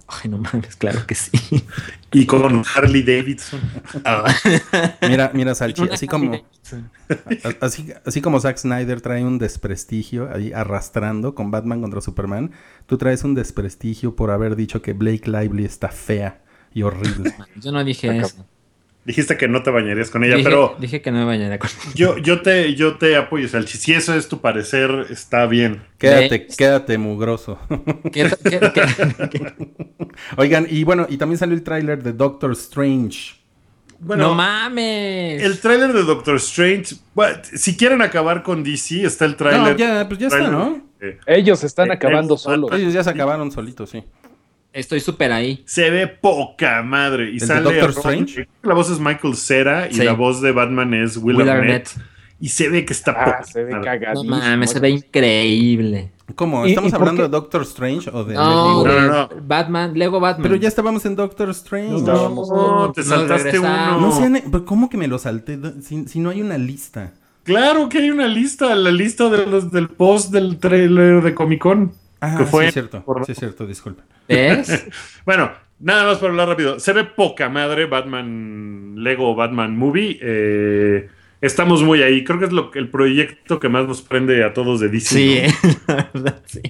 Ay, no mames, claro que sí. Y con Harley Davidson. Mira, mira, Salchi, así como, así, así como Zack Snyder trae un desprestigio ahí arrastrando con Batman contra Superman, tú traes un desprestigio por haber dicho que Blake Lively está fea y horrible. Yo no dije eso. Dijiste que no te bañarías con ella, dije, pero dije que no me bañaría con yo, yo, te, yo te apoyo, Salchi. Si eso es tu parecer, está bien. Quédate, quédate mugroso. ¿Qué- qué- qué- qué- Oigan, y bueno, y también salió el tráiler de Doctor Strange. Bueno, no mames. el tráiler de Doctor Strange, bueno, si quieren acabar con DC, está el No, tráiler. ya, pues ya está, ¿no? eh, Ellos están Eh, acabando eh, solos. Ellos ya se acabaron solitos, sí. Estoy súper ahí. Se ve poca madre. Y ¿El de sale Doctor Strange? La voz es Michael Cera y Sí. la voz de Batman es Will, Will Arnett. Arnett. Y se ve que está Ah, poca se ve madre. No mames, se ve increíble. ¿Cómo? ¿Y- ¿Estamos hablando de Doctor Strange o de No, Lego? no, no. Batman, Lego Batman. Pero ya estábamos en Doctor Strange. No, No, No, te saltaste uno. sean- pero ¿Cómo que me lo salté? Si, si no hay una lista. Claro que hay una lista, la lista de los, del post del trailer de Comic Con. Ah, que fue sí es cierto. por- Sí es cierto, disculpa. ¿Ves? Bueno, nada más para hablar rápido. Se ve poca madre Batman, Lego Batman Movie. Eh, estamos muy ahí. Creo que es lo, que- el proyecto que más nos prende a todos de DC. Sí, ¿no? eh, la verdad, sí.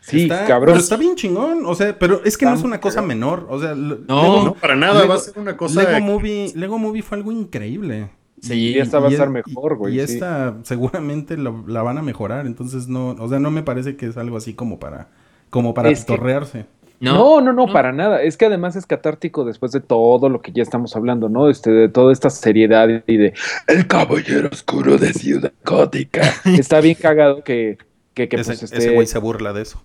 Sí, está, cabrón. Pero está bien chingón. O sea, pero es que no es una cosa menor. O sea, No, Lego, No, para nada. Lego- va a ser una cosa. Lego Movie, Lego Movie fue algo increíble. Sí, Y esta va a Y estar es- mejor, güey. Y, sí. esta seguramente lo- la van a mejorar. Entonces no, o sea, no me parece que es algo así como para, como para Es que- pitorrearse. No, no, no, no. para nada. Es que además es catártico después de todo lo que ya estamos hablando, ¿no? Este, de toda esta seriedad y de El Caballero Oscuro de Ciudad Gótica. Está bien cagado que, que, que, ese, pues, ese esté- güey se burla de eso.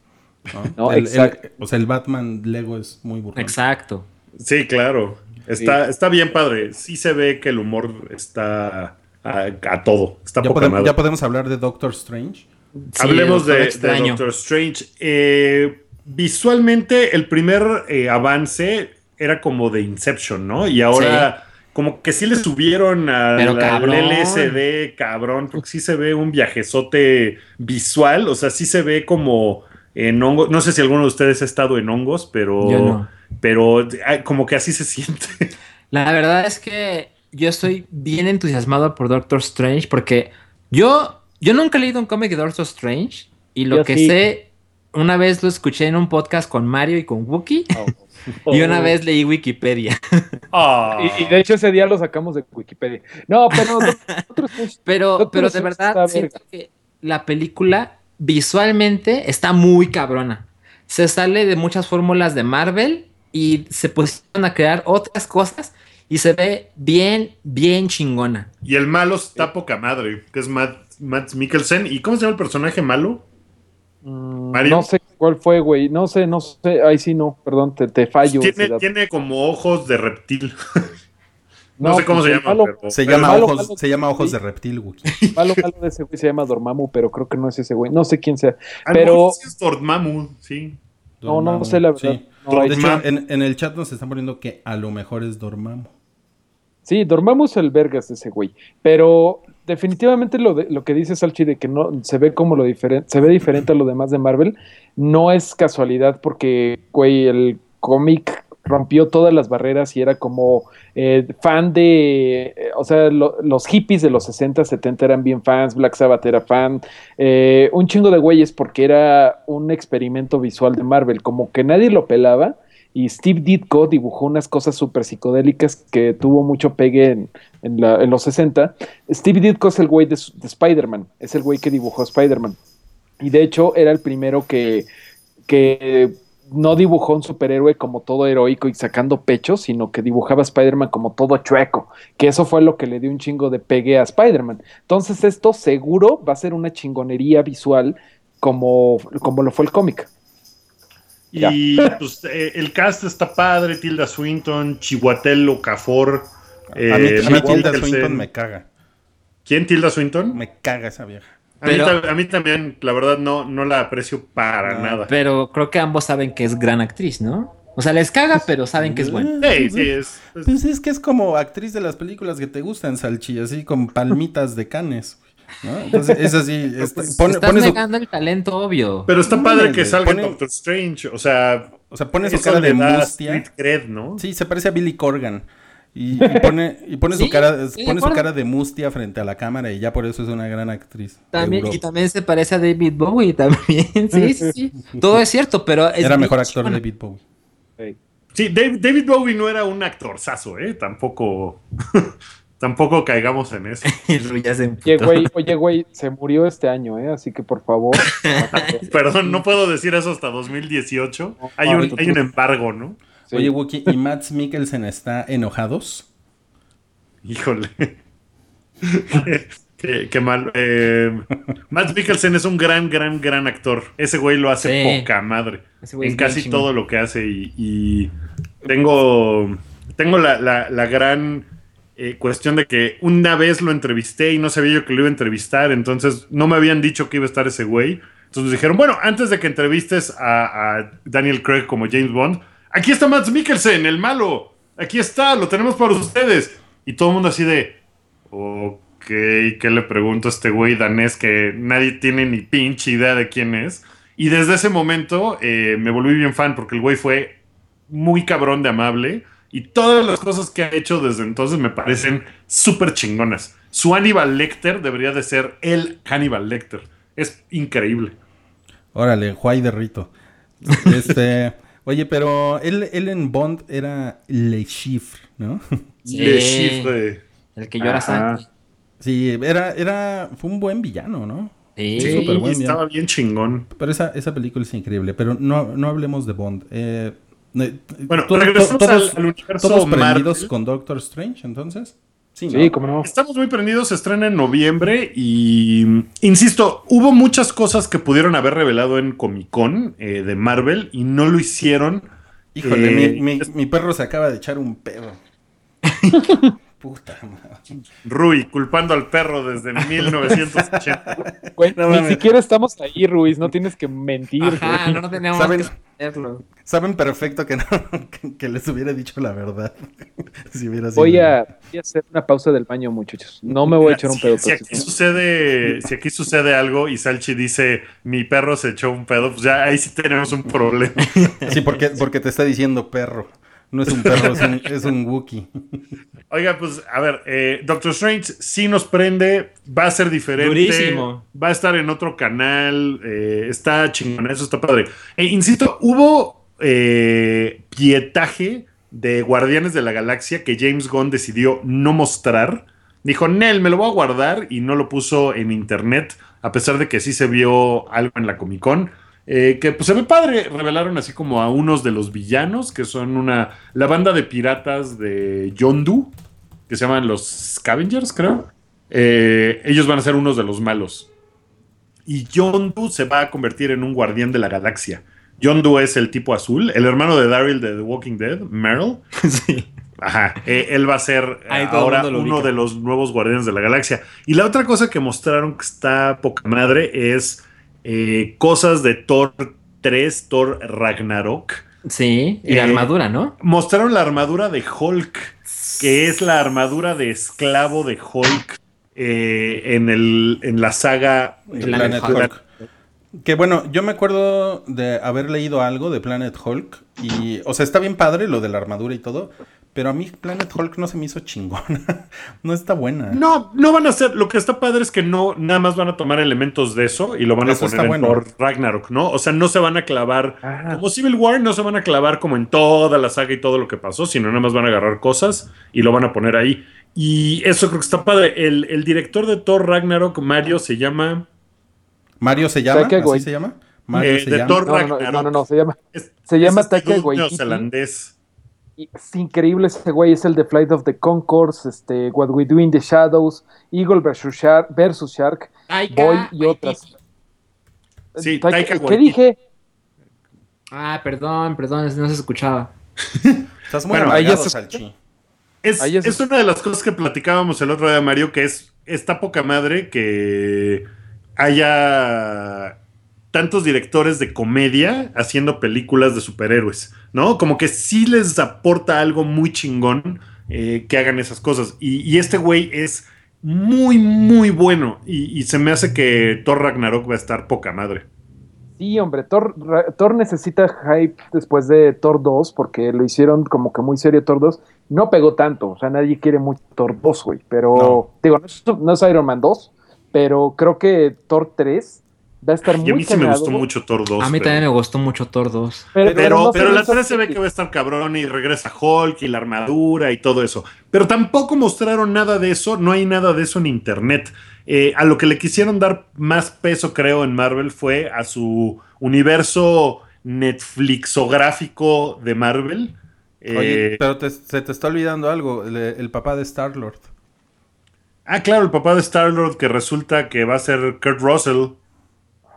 ¿no? No, El- el- exacto. o sea, el Batman Lego es muy burlón. Exacto. Sí, claro. Está, está bien padre. Sí se ve que el humor está a, a todo. Está ¿Ya, poca podemos, madre. ya podemos hablar de Doctor Strange. Sí, Hablemos Doctor de. Doctor Strange. Eh, visualmente, el primer eh, avance era como de Inception, ¿no? Y ahora, como que sí le subieron al LSD, cabrón, porque sí se ve un viajezote visual, o sea, sí se ve como en hongos. No sé si alguno de ustedes ha estado en hongos, pero, Yo no. Pero ah, como que así se siente. La verdad es que yo estoy bien entusiasmado por Doctor Strange porque yo, yo nunca he leído un cómic de Doctor Strange y lo Yo que sí. sé, una vez lo escuché en un podcast con Mario y con Wookie y una vez leí Wikipedia. Ah. Y, y de hecho ese día lo sacamos de Wikipedia. No, pero Doctor Pero, Doctor pero de verdad siento que la película visualmente está muy cabrona. Se sale de muchas fórmulas de Marvel y se pusieron a crear otras cosas y se ve bien, bien chingona. Y el malo está poca madre, que es Matt, Matt Mikkelsen. ¿Y cómo se llama el personaje malo? Mm. No sé cuál fue, güey. No sé, no sé. Ahí sí no, perdón, te, te fallo. Tiene, tiene como ojos de reptil. No, sé cómo pues se llama, malo- pero- Se pero llama, malo, ojos, malo- se llama ojos sí. de reptil, Wookie. malo, malo de ese güey se llama Dormammu, pero creo que no es ese güey. No sé quién sea. pero- sí es Dormammu, sí. No, no sé la verdad. Sí. No, ahí de sí. hecho, en, en el chat nos están poniendo que a lo mejor es Dormammu. Sí, Dormammu es el vergas de ese güey. Pero definitivamente lo, de, lo que dice Salchi de que no se ve como lo diferente, se ve diferente a lo demás de Marvel, no es casualidad porque, güey, el cómic rompió todas las barreras y era como eh, fan de, eh, o sea, lo- los hippies de los 60, 70 eran bien fans, Black Sabbath era fan, eh, un chingo de güeyes porque era un experimento visual de Marvel, como que nadie lo pelaba y Steve Ditko dibujó unas cosas súper psicodélicas que tuvo mucho pegue en los 60. Steve Ditko es el güey de, de Spider-Man, es el güey que dibujó Spider-Man. Y de hecho era el primero que, que no dibujó un superhéroe como todo heroico y sacando pecho, sino que dibujaba a Spider-Man como todo chueco, que eso fue lo que le dio un chingo de pegue a Spider-Man. Entonces esto seguro va a ser una chingonería visual como, como lo fue el cómic. Ya. Y pues eh, el cast está padre, Tilda Swinton, Chihuatel Okafor. eh, a mí, a mí Matt Tilda. Swinton me caga. ¿Quién Tilda Swinton? Me caga esa vieja. A, mí, a también, la verdad, no, no la aprecio para No, nada. Pero creo que ambos saben que es gran actriz, ¿no? O sea, les caga, pero saben que es bueno. Sí, sí, es. es- Pues es que es como actriz de las películas que te gustan, Salchi, así con palmitas de canes. ¿no? Entonces, es así. está- pone, Estás pone su, negando el talento obvio. pero está padre que salga pone- Doctor Strange. O sea, o sea, pone su cara de mustia. cred, ¿no? Sí, se parece a Billy Corgan. Y, y pone, y pone su cara, pone su cara de mustia frente a la cámara y ya por eso es una gran actriz. También, y también se parece a David Bowie también. Sí, sí, sí. Todo es cierto, pero es Era mejor actor chingona. David Bowie. Sí, David, David Bowie no era un actorzazo, ¿eh? Tampoco. tampoco caigamos en eso. Güey, oye, güey, se murió este año, ¿eh? Así que por favor. Perdón, no puedo decir eso hasta 2018. Hay un, hay un embargo, ¿no? Sí. Oye, Wookie, ¿y Matt Mikkelsen está enojados? Híjole. qué, qué mal. Eh, Matt Mikkelsen es un gran, gran, gran actor. Ese güey lo hace Sí. poca madre. Ese güey En bien casi todo lo que hace. Y, y tengo, tengo la, la- la gran eh, cuestión de que una vez lo entrevisté y no sabía yo que lo iba a entrevistar. Entonces no me habían dicho que iba a estar ese güey. Entonces nos dijeron, bueno, antes de que entrevistes a, a Daniel Craig como James Bond, aquí está Matt Mikkelsen, el malo. Aquí está, lo tenemos para ustedes. Y todo el mundo así de, ok, ¿qué le pregunto a este güey danés que nadie tiene ni pinche idea de quién es? Y desde ese momento eh, me volví bien fan porque el güey fue muy cabrón de amable y todas las cosas que ha hecho desde entonces me parecen súper chingonas. Su Hannibal Lecter debería de ser el Hannibal Lecter. Es increíble. Órale, Juay de Rito. Este, oye, pero él, él en Bond era Le Chiffre, ¿no? Sí. Le Chiffre. El que llora sangre. Sí, era, era, fue un buen villano, ¿no? Sí. Sí, buen estaba bien chingón. Pero esa, esa película es increíble, pero no, no hablemos de Bond. Eh, eh, Bueno, to- to- regresamos todos, al, al universo todos Marvel. prendidos con Doctor Strange, entonces. Sí, ¿no? Sí, cómo no. Estamos muy prendidos, se estrena en noviembre y, insisto, hubo muchas cosas que pudieron haber revelado en Comic Con eh, de Marvel y no lo hicieron. Híjole, Eh, mi, mi- mi perro se acaba de echar un pedo. Puta madre. Rui, culpando al perro desde 1980. Güey, No ni mames. siquiera estamos ahí, Ruiz. No tienes que mentir. Ajá, güey. no tenemos ¿Saben? que hacerlo. Saben perfecto que no, que, que les hubiera dicho la verdad. si hubiera sido. Voy a, voy a hacer una pausa del baño, muchachos. No me voy a echar un pedo. Si, aquí sí. sucede, si aquí sucede algo y Salchi dice mi perro se echó un pedo, pues ya ahí sí tenemos un problema. Sí, porque, porque te está diciendo perro. No es un perro, es un, es un Wookiee. Oiga, pues a ver, eh, Doctor Strange sí nos prende, va a ser diferente. Durísimo. Va a estar en otro canal, eh, está chingón, eso está padre. E insisto, hubo eh, pietaje de Guardianes de la Galaxia que James Gunn decidió no mostrar. Dijo, Nel, me lo voy a guardar y no lo puso en internet, a pesar de que sí se vio algo en la Comic Con. Eh, que pues se ve padre, revelaron así como a unos de los villanos, que son una la banda de piratas de Yondu, que se llaman los Scavengers, creo. Eh, ellos van a ser unos de los malos. Y Yondu se va a convertir en un guardián de la galaxia. Yondu es el tipo azul, el hermano de Daryl de The Walking Dead, Meryl. Sí. Ajá, eh, él va a ser Ahí ahora uno ubica. de los nuevos guardianes de la galaxia. Y la otra cosa que mostraron que está poca madre es eh, cosas de Thor 3, Thor Ragnarok. Sí, y la Eh, armadura, ¿no? Mostraron la armadura de Hulk, que es la armadura de esclavo de Hulk eh, en, el, en la saga Planet Planet Hulk. Hulk. Que bueno, yo me acuerdo de haber leído algo de Planet Hulk y, o sea, está bien padre lo de la armadura y todo, pero a mí Planet Hulk no se me hizo chingona, no está buena. No, no van a hacer. Lo que está padre es que no, nada más van a tomar elementos de eso y lo van a poner en bueno. Thor Ragnarok, ¿no? O sea, no se van a clavar. Ah. Como Civil War, no se van a clavar como en toda la saga y todo lo que pasó, sino nada más van a agarrar cosas y lo van a poner ahí. Y eso creo que está padre. El, el director de Thor Ragnarok, Mario, se llama. Mario se llama, ¿así se llama? Mario Eh, se de llama. Thor No, no, no, Ragnarok. no, no, no, se llama. Es- Se llama es este Taika dude Waititi. neozelandés. Es increíble ese güey, es el de Flight of the Concords, este, What We Do in the Shadows, Eagle versus Shark, versus Shark Taika Boy y Waititi. otras. Sí, Taika- Taika ¿Qué Waititi. dije? Ah, perdón, perdón, no se escuchaba. Estás muy Bueno, ahí amargado, ya se- Salchi. Es, Ahí es- es una de las cosas que platicábamos el otro día, Mario, que es esta poca madre que haya tantos directores de comedia haciendo películas de superhéroes. ¿No? Como que sí les aporta algo muy chingón eh, que hagan esas cosas. Y, y este güey es muy, muy bueno. Y, y se me hace que Thor Ragnarok va a estar poca madre. Sí, hombre, Thor, Thor necesita hype después de Thor 2, porque lo hicieron como que muy serio Thor 2. No pegó tanto, o sea, nadie quiere mucho Thor 2, güey. Pero, No. digo, no es, no es Iron Man 2, pero creo que Thor 3 va a estar muy Y a mí sí me gustó mucho Thor 2. A mí pero- también me gustó mucho Thor 2. Pero, Pero, no pero se la hizo 3 se ve que va a estar cabrón y regresa Hulk y la armadura y todo eso. Pero tampoco mostraron nada de eso, no hay nada de eso en internet. Eh, a lo que le quisieron dar más peso, creo, en Marvel fue a su universo Netflixográfico de Marvel. Oye, Eh, pero te- se te está olvidando algo, el, el papá de Star-Lord. ah, claro, el papá de Star-Lord que resulta que va a ser Kurt Russell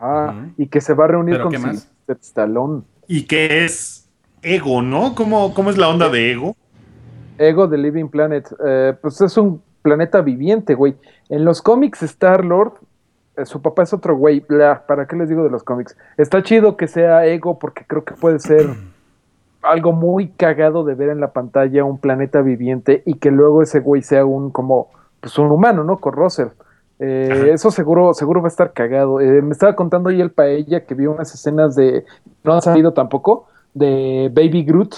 Ajá, y que se va a reunir ¿Pero con Stallone. y que es Ego, ¿no? ¿Cómo, cómo es la onda de Ego? Ego de Living Planet, eh, pues es un planeta viviente, güey. En los cómics Star-Lord, eh, su papá es otro güey, bla, ¿para qué les digo de los cómics? Está chido que sea Ego porque creo que puede ser algo muy cagado de ver en la pantalla un planeta viviente y que luego ese güey sea un como pues un humano, ¿no? Con Russell. Eh, eso seguro, seguro va a estar cagado. Eh, me estaba contando ahí el paella que vio unas escenas de, no han salido tampoco, de Baby Groot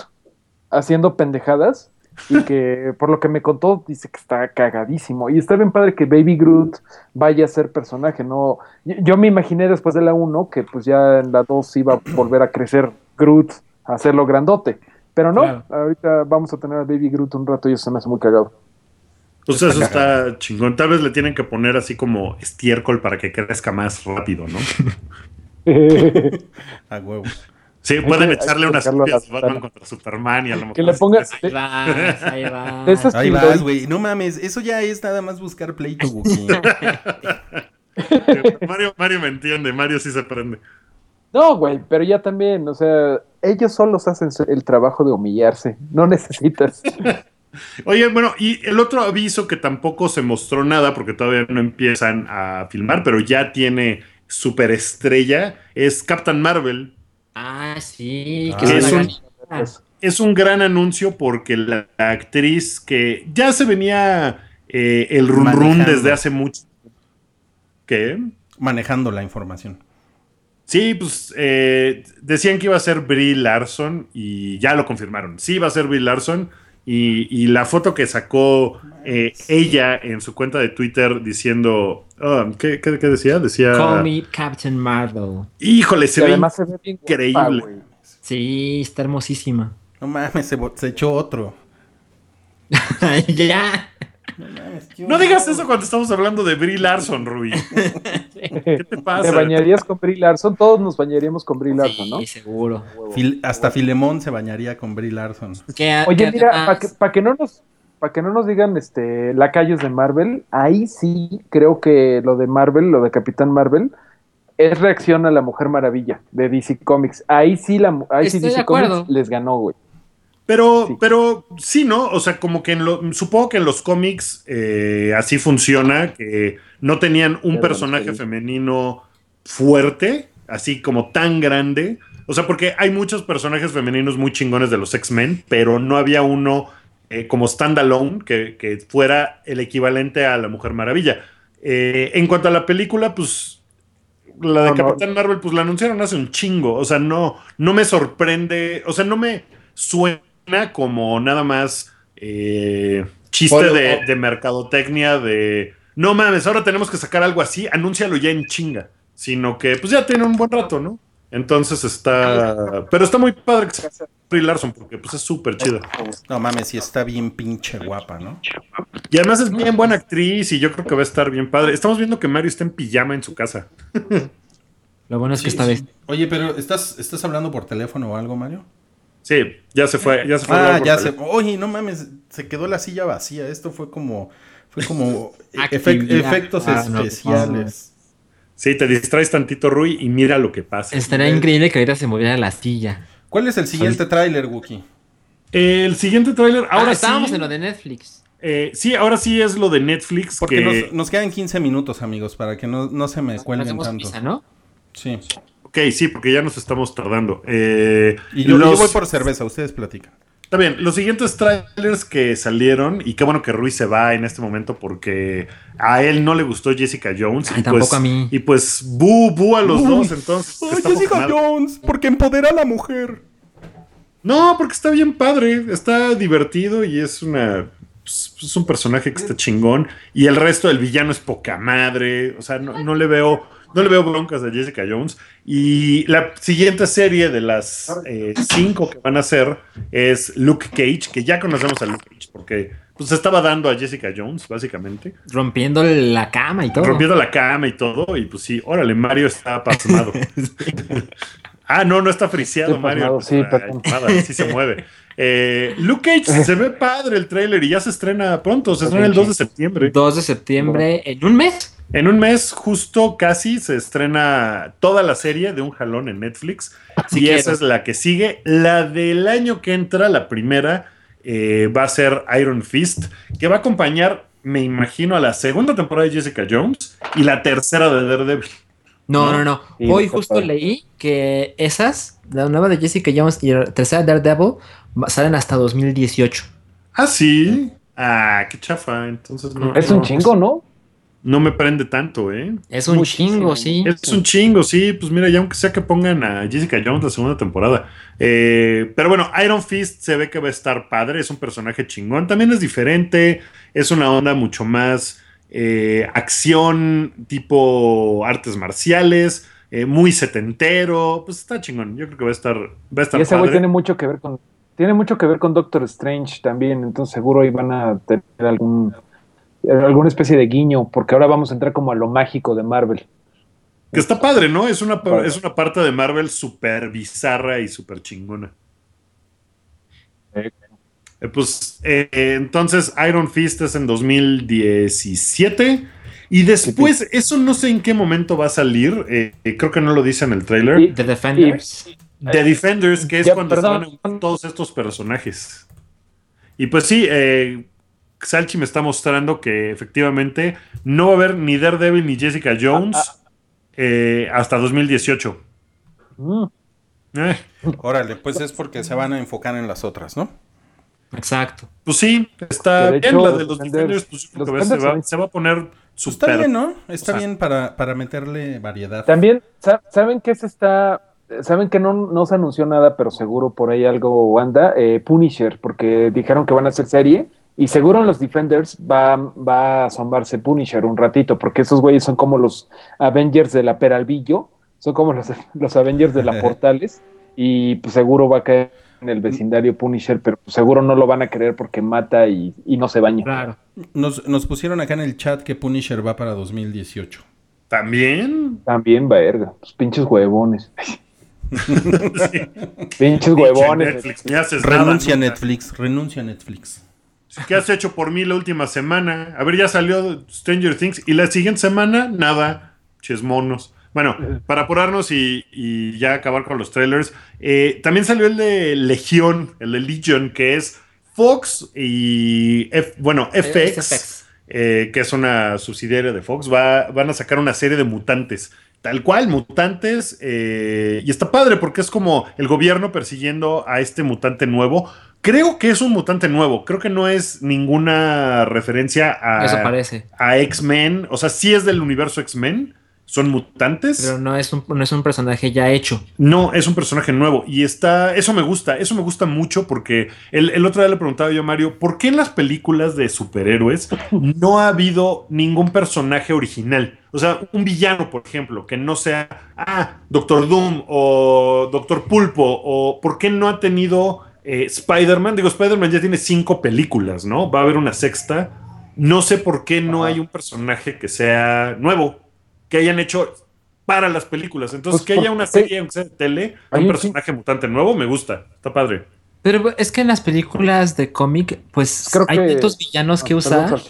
haciendo pendejadas y que por lo que me contó dice que está cagadísimo y está bien padre que Baby Groot vaya a ser personaje, no yo, yo me imaginé después de la 1 que pues ya en la 2 iba a volver a crecer Groot a hacerlo grandote, pero no, Claro. ahorita vamos a tener a Baby Groot un rato y eso se me hace muy cagado. Pues eso está chingón. Tal vez le tienen que poner así como estiércol para que crezca más rápido, ¿no? A huevo. Sí, pueden que- echarle unas copias de Batman contra Superman y a lo mejor. que le ponga Sí. Ahí vas, ahí vas. esas Ahí vas, güey. No mames, eso ya es nada más buscar pleito. Mario, Mario me entiende, Mario sí se prende. No, güey, pero ya también, o sea, ellos solos hacen el trabajo de humillarse, no necesitas. Oye, bueno, y el otro aviso que tampoco se mostró nada porque todavía no empiezan a filmar, pero ya tiene superestrella, es Captain Marvel. Ah, sí. Ah, Que es un- Es un gran anuncio porque la actriz que ya se venía eh, el run run Manejando. desde hace mucho. ¿Qué? Manejando la información. Sí, pues eh, decían que iba a ser Brie Larson y ya lo confirmaron. Sí, va a ser Brie Larson. Y, y la foto que sacó eh, ella en su cuenta de Twitter diciendo. ah, ¿qué, qué- qué decía? Decía. Call me Captain Marvel. Híjole, se ve además se ve guapa, increíble. Sí, está hermosísima. No mames, se, se echó otro. ya. No mames, digas eso cuando estamos hablando de Brie Larson, Rui. ¿Qué te pasa? ¿Te bañarías con Brie Larson? Todos nos bañaríamos con Brie Larson, ¿no? Sí, seguro. Fil- hasta Filemón se bañaría con Brie Larson. Oye, mira, para que, pa' que no nos para que no nos digan este lacayos de Marvel, ahí sí creo que lo de Marvel, lo de Capitán Marvel, es reacción a la Mujer Maravilla de DC Comics. Ahí sí la ahí sí DC. Comics les ganó, güey. Pero, Sí. pero sí, ¿no? O sea, como que en lo, supongo que en los cómics eh, así funciona, que no tenían un personaje sí. femenino fuerte, así como tan grande. O sea, porque hay muchos personajes femeninos muy chingones de los X-Men, pero no había uno eh, como standalone que, que fuera el equivalente a la Mujer Maravilla. Eh, en cuanto a la película, pues la de No, no. Capitán Marvel, pues la anunciaron hace un chingo. O sea, no, no me sorprende. O sea, no me suena como nada más eh, chiste de, mercadotecnia de. No mames, ahora tenemos que sacar algo así, anúncialo ya en chinga. Sino que, pues ya tiene un buen rato, ¿no? Entonces está. Pero está muy padre que sea Brie Larson, porque pues es súper chida. No mames, sí está bien pinche guapa, ¿no? Y además es bien buena actriz y yo creo que va a estar bien padre. Estamos viendo que Mario está en pijama en su casa. Lo bueno es que Sí, esta sí. vez. Oye, pero ¿estás, ¿estás hablando por teléfono o algo, Mario? Sí, ya se fue, ya se fue. Ah, ya se. Oye, no mames, se quedó la silla vacía. Esto fue como. Fue como efectos paranormal. especiales. Sí, te distraes tantito, Rui, y mira lo que pasa. Estaría increíble que ahorita se moviera la silla. ¿Cuál es el siguiente tráiler, Wookie? El siguiente tráiler, ahora ah, estábamos sí. en lo de Netflix. eh, sí, ahora sí es lo de Netflix. Porque que, nos, nos quedan 15 minutos, amigos, para que no, no se me cuelguen tanto. pizza, ¿no? Sí. Ok, sí, porque ya nos estamos tardando. Eh, Y yo, los- yo voy por cerveza, ustedes platican. Está bien, los siguientes trailers que salieron, y qué bueno que Ruiz se va en este momento porque a él no le gustó Jessica Jones. Ay, y tampoco pues, a mí. Y pues, bu, bu a los Uy. dos, entonces. Ay, Jessica. Jones, porque empodera a la mujer. No, porque está bien padre, está divertido y es una. pues, Es un personaje que está chingón. Y el resto del villano es poca madre. O sea, no, no le veo. No le veo broncas a Jessica Jones. Y la siguiente serie de las eh, cinco que van a hacer es Luke Cage, que ya conocemos a Luke Cage, porque pues se estaba dando a Jessica Jones, básicamente. Rompiendo la cama y todo. Rompiendo la cama y todo. Y pues sí, órale, Mario está pasmado. ah, no, no está friseado Estoy Mario. pasmado, sí, llamada, sí se mueve. Eh, Luke Cage se ve padre el tráiler y ya se estrena pronto, se estrena el 2 de septiembre. 2 de septiembre, en un mes. En un mes, justo casi, se estrena toda la serie de un jalón en Netflix. Sí y quiero. esa es la que sigue. La del año que entra, la primera, eh, va a ser Iron Fist, que va a acompañar, me imagino, a la segunda temporada de Jessica Jones y la tercera de Daredevil. No, no, no. Sí, Hoy justo leí que esas, la nueva de Jessica Jones y la tercera de Daredevil, salen hasta 2018. Ah, sí. Ah, qué chafa. Entonces no, Es un no, chingo, ¿no? No me prende tanto, ¿eh? Es un Muchísimo. chingo, sí. Es un chingo, sí. Pues mira, ya aunque sea que pongan a Jessica Jones la segunda temporada. Eh, pero bueno, Iron Fist se ve que va a estar padre. Es un personaje chingón. También es diferente. Es una onda mucho más eh, acción, tipo artes marciales. eh, muy setentero. Pues está chingón. Yo creo que va a estar, va a estar Y ese güey tiene mucho que ver con tiene mucho que ver con Doctor Strange también, entonces seguro ahí van a tener algún alguna especie de guiño, porque ahora vamos a entrar como a lo mágico de Marvel. Que está padre, ¿no? Es una, es una parte de Marvel súper bizarra y súper chingona. Eh. Eh, pues eh, entonces Iron Fist es en 2017 y después, eso no sé en qué momento va a salir, eh, creo que no lo dice en el trailer, The Defenders. The Defenders, que es Ya, cuando perdón. se van a unir todos estos personajes. Y pues sí, eh, Salchi me está mostrando que efectivamente no va a haber ni Daredevil ni Jessica Jones eh, hasta 2018. Mm, Eh, Órale, pues es porque se van a enfocar en las otras, ¿no? Exacto. pues sí, está bien la de los los Defenders- pues los se, va, también- se va a poner Pues está bien, ¿no? Está o sea- bien para, para meterle variedad. También, sa- ¿saben que se está? Saben que no, no se anunció nada, pero seguro por ahí algo anda. Eh, Punisher, porque dijeron que van a hacer serie. Y seguro en los Defenders va, va a asomarse Punisher un ratito, porque esos güeyes son como los Avengers de la Peralvillo, son como los, los Avengers de la Portales, y pues seguro va a caer en el vecindario Punisher, pero pues seguro no lo van a querer porque mata y, y no se baña. Claro. Nos, nos pusieron acá en el chat que Punisher va para 2018. También. También, verga, pues pinches huevones. Sí. Pinches huevones. Netflix, ni haces nada Renuncia a nunca. Netflix, renuncia a Netflix. ¿Qué has hecho por mí la última semana? A ver, ya salió Stranger Things y la siguiente semana, nada. Chismonos. Bueno, para apurarnos y, y ya acabar con los trailers, eh, también salió el de Legión, el de Legion, que es Fox y, F- bueno, FX, FX. eh, que es una subsidiaria de Fox, va, van a sacar una serie de mutantes. Tal cual, mutantes. eh, y está padre porque es como el gobierno persiguiendo a este mutante nuevo. Creo que es un mutante nuevo. Creo que no es ninguna referencia a, Eso parece. a X-Men. O sea, sí es del universo X-Men. Son mutantes. Pero no es, un, no es un personaje ya hecho. No, es un personaje nuevo y está, eso me gusta, eso me gusta mucho porque el, el otro día le preguntaba yo a Mario, ¿por qué en las películas de superhéroes no ha habido ningún personaje original? O sea, un villano, por ejemplo, que no sea, ah, Doctor Doom o Doctor Pulpo o ¿por qué no ha tenido eh, Spider-Man? Digo, Spider-Man ya tiene cinco películas, ¿no? Va a haber una sexta. No sé por qué no hay un personaje que sea nuevo, que hayan hecho para las películas. Entonces, Pues que haya una serie, aunque sea de tele, Hay un un personaje mutante nuevo, me gusta. Está padre. Pero es que en las películas de cómic, pues Creo hay tantos villanos que Ah, usar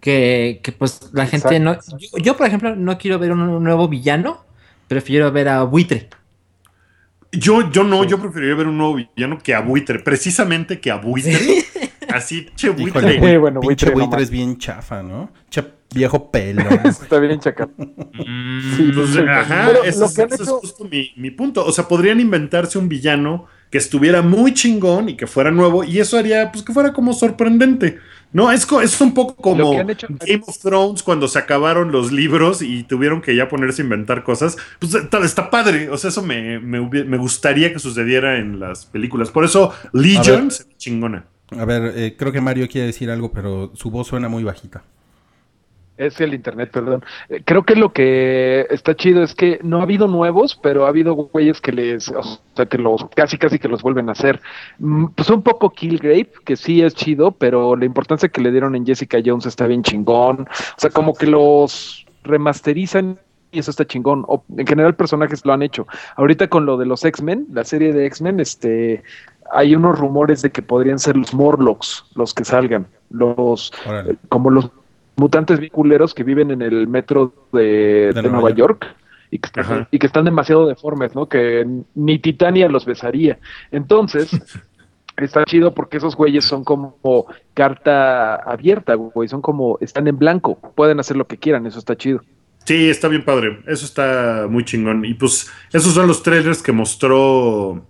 que, que, pues la gente no. Yo, yo, por ejemplo, no quiero ver un, un nuevo villano, prefiero ver a Buitre. Yo, yo no, yo preferiría ver un nuevo villano que a Buitre. Precisamente que a Buitre. así, che Híjole, buitre. güey, Bueno, pinche buitre es bien chafa, ¿no? Che viejo pelo. Está bien chacal. Mm, Sí, Pues, sí. ajá, lo es, justo mi, mi punto. O sea, podrían inventarse un villano que estuviera muy chingón y que fuera nuevo, y eso haría pues que fuera como sorprendente. No, es, es un poco como hecho- Game of Thrones cuando se acabaron los libros y tuvieron que ya ponerse a inventar cosas. Pues está, está padre. O sea, eso me, me, gustaría que sucediera en las películas. Por eso Legion ver. se ve chingona. A ver, eh, creo que Mario quiere decir algo, pero su voz suena muy bajita. Es el internet, perdón. Eh, Creo que lo que está chido es que no ha habido nuevos, pero ha habido güeyes que les, o sea, que los casi casi que los vuelven a hacer. Mm, Pues un poco Killgrave, que sí es chido, pero la importancia que le dieron en Jessica Jones está bien chingón. O sea, como que los remasterizan y eso está chingón. O, en general personajes lo han hecho. Ahorita con lo de los X-Men, la serie de X-Men, este hay unos rumores de que podrían ser los Morlocks los que salgan, los Órale. como los mutantes bien culeros que viven en el metro de, de Nueva Nueva York. Y que, están, y que están demasiado deformes, ¿no? Que ni Titania los besaría. Entonces, está chido porque esos güeyes son como carta abierta, güey. Son como, están en blanco. Pueden hacer lo que quieran, eso está chido. Sí, está bien padre. Eso está muy chingón. Y pues esos son los trailers que mostró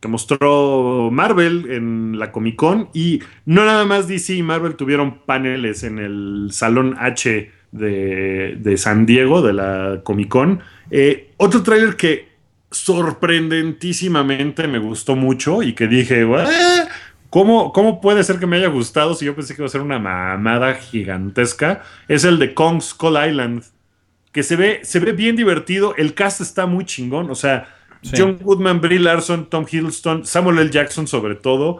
que mostró Marvel en la Comic Con y no nada más DC y Marvel tuvieron paneles en el Salón H de, de San Diego de la Comic Con. Eh, otro trailer que sorprendentísimamente me gustó mucho y que dije, "Ah, ¿Cómo, ¿Cómo puede ser que me haya gustado si yo pensé que iba a ser una mamada gigantesca? Es el de Kong Skull Island que se ve, se ve bien divertido. El cast está muy chingón. O sea, Sí. John Goodman, Brie Larson, Tom Hiddleston, Samuel L. Jackson, sobre todo.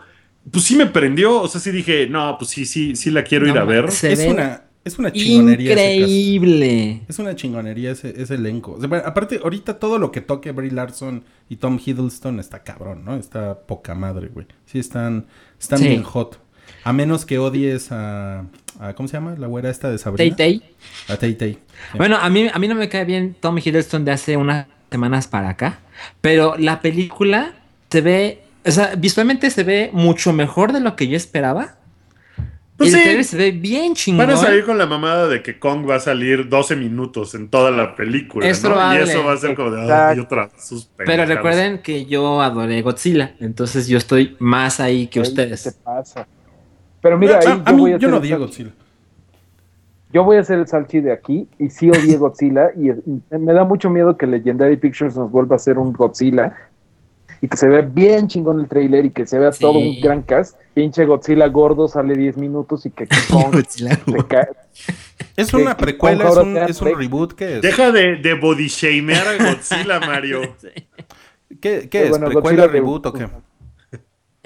Pues sí me prendió. O sea, sí dije, no, pues sí, sí, sí la quiero ir a ver. se Es ve una, es una chingonería. increíble. Es una chingonería ese, ese elenco. O sea, bueno, aparte, ahorita todo lo que toque Brie Larson y Tom Hiddleston está cabrón, ¿no? Está poca madre, güey. Sí, están, están Sí. bien hot. A menos que odies a, a- ¿Cómo se llama? La güera esta de Sabrina. Tay Tay. A Tay Tay. Sí. Bueno, a mí, a mí no me cae bien Tom Hiddleston de hace unas semanas para acá, pero la película se ve, o sea, visualmente se ve mucho mejor de lo que yo esperaba. Pues el sí. trailer se ve bien chingón. Van a salir con la mamada de que Kong va a salir 12 minutos en toda la película. Es ¿no? probable. Y eso va a ser como de ay, Exacto. otra Pero recuerden que yo adoré Godzilla, entonces yo estoy más ahí que Ay, ¿Qué ustedes. pasa? Pero mira, a, ahí a yo mí, voy a yo no salchi. Godzilla. Yo voy a hacer el salchi de aquí y sí odié Godzilla y y me da mucho miedo que Legendary Pictures nos vuelva a hacer un Godzilla y que se vea bien chingón el trailer y que se vea Sí. todo un gran cast. Pinche Godzilla gordo sale 10 minutos y que Kong se cae. Es Que- una que precuela, es un, es reboot. ¿Qué es? Deja de, de body shamear a Godzilla, Mario. ¿Qué, qué Pero es? bueno, ¿Precuela, Godzilla de- reboot o qué?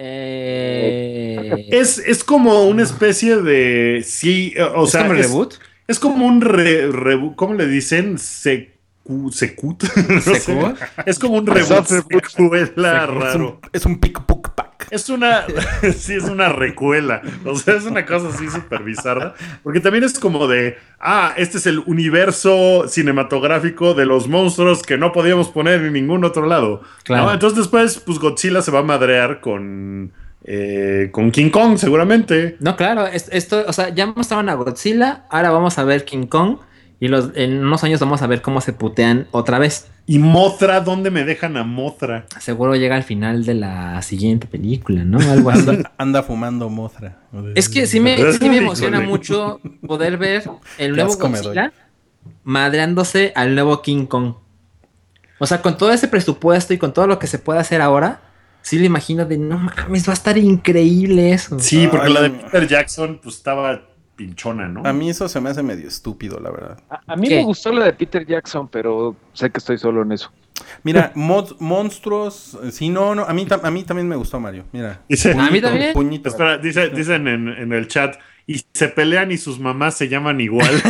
Eh, Es, es como una especie de. Sí, eh, o ¿es sea. como es, reboot? es como un. Re, rebu- ¿Cómo le dicen? Secu, secut. No sé. ¿Secut? Es como un reboot. Secuela Es raro. un, es un pick puck pack. Es una, sí, es una recuela. O sea, es una cosa así súper bizarra. Porque también es como de, ah, este es el universo cinematográfico de los monstruos que no podíamos poner en ningún otro lado. Claro. ¿no? Entonces después, pues Godzilla se va a madrear con, eh, con King Kong, seguramente. No, claro, es- esto, o sea, ya mostraron a Godzilla, ahora vamos a ver King Kong y los, en unos años vamos a ver cómo se putean otra vez. Y Mothra, ¿dónde me dejan a Mothra? Seguro llega al final de la siguiente película, ¿no? Algo así. Anda, anda fumando Mothra. Es que sí me, sí me emociona mucho poder ver el nuevo Godzilla madreándose al nuevo King Kong. O sea, con todo ese presupuesto y con todo lo que se puede hacer ahora, sí lo imagino de no mames, va a estar increíble eso. Sí, porque Ay. la de Peter Jackson, pues estaba pinchona, ¿no? A mí eso se me hace medio estúpido, la verdad. A, a mí ¿Qué? me gustó la de Peter Jackson, pero sé que estoy solo en eso. Mira, mod- monstruos. eh, Sí, no, no. A mí, a mí también me gustó Mario. Mira. Dice- A mí también. Puñito. Espera, dice- dicen en, en el chat, y se pelean y sus mamás se llaman igual.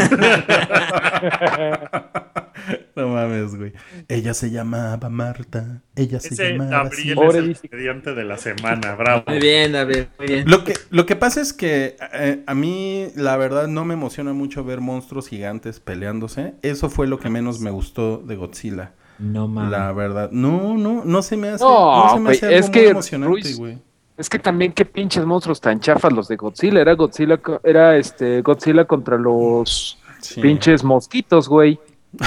No mames, güey. Ella se llamaba Marta. Ella se Ese llamaba. así. Pobre es el estudiante de la semana, bravo. Muy bien, David, muy bien. Lo que, lo que pasa es que eh, a mí, la verdad, no me emociona mucho ver monstruos gigantes peleándose. Eso fue lo que menos me gustó de Godzilla. No mames. La verdad. No, no, no se me hace. No, No, se me hace algo es muy que emocionante, Ruiz- güey. Es que también qué pinches monstruos tan chafas los de Godzilla. Era Godzilla, era este Godzilla contra los Sí. pinches mosquitos, güey.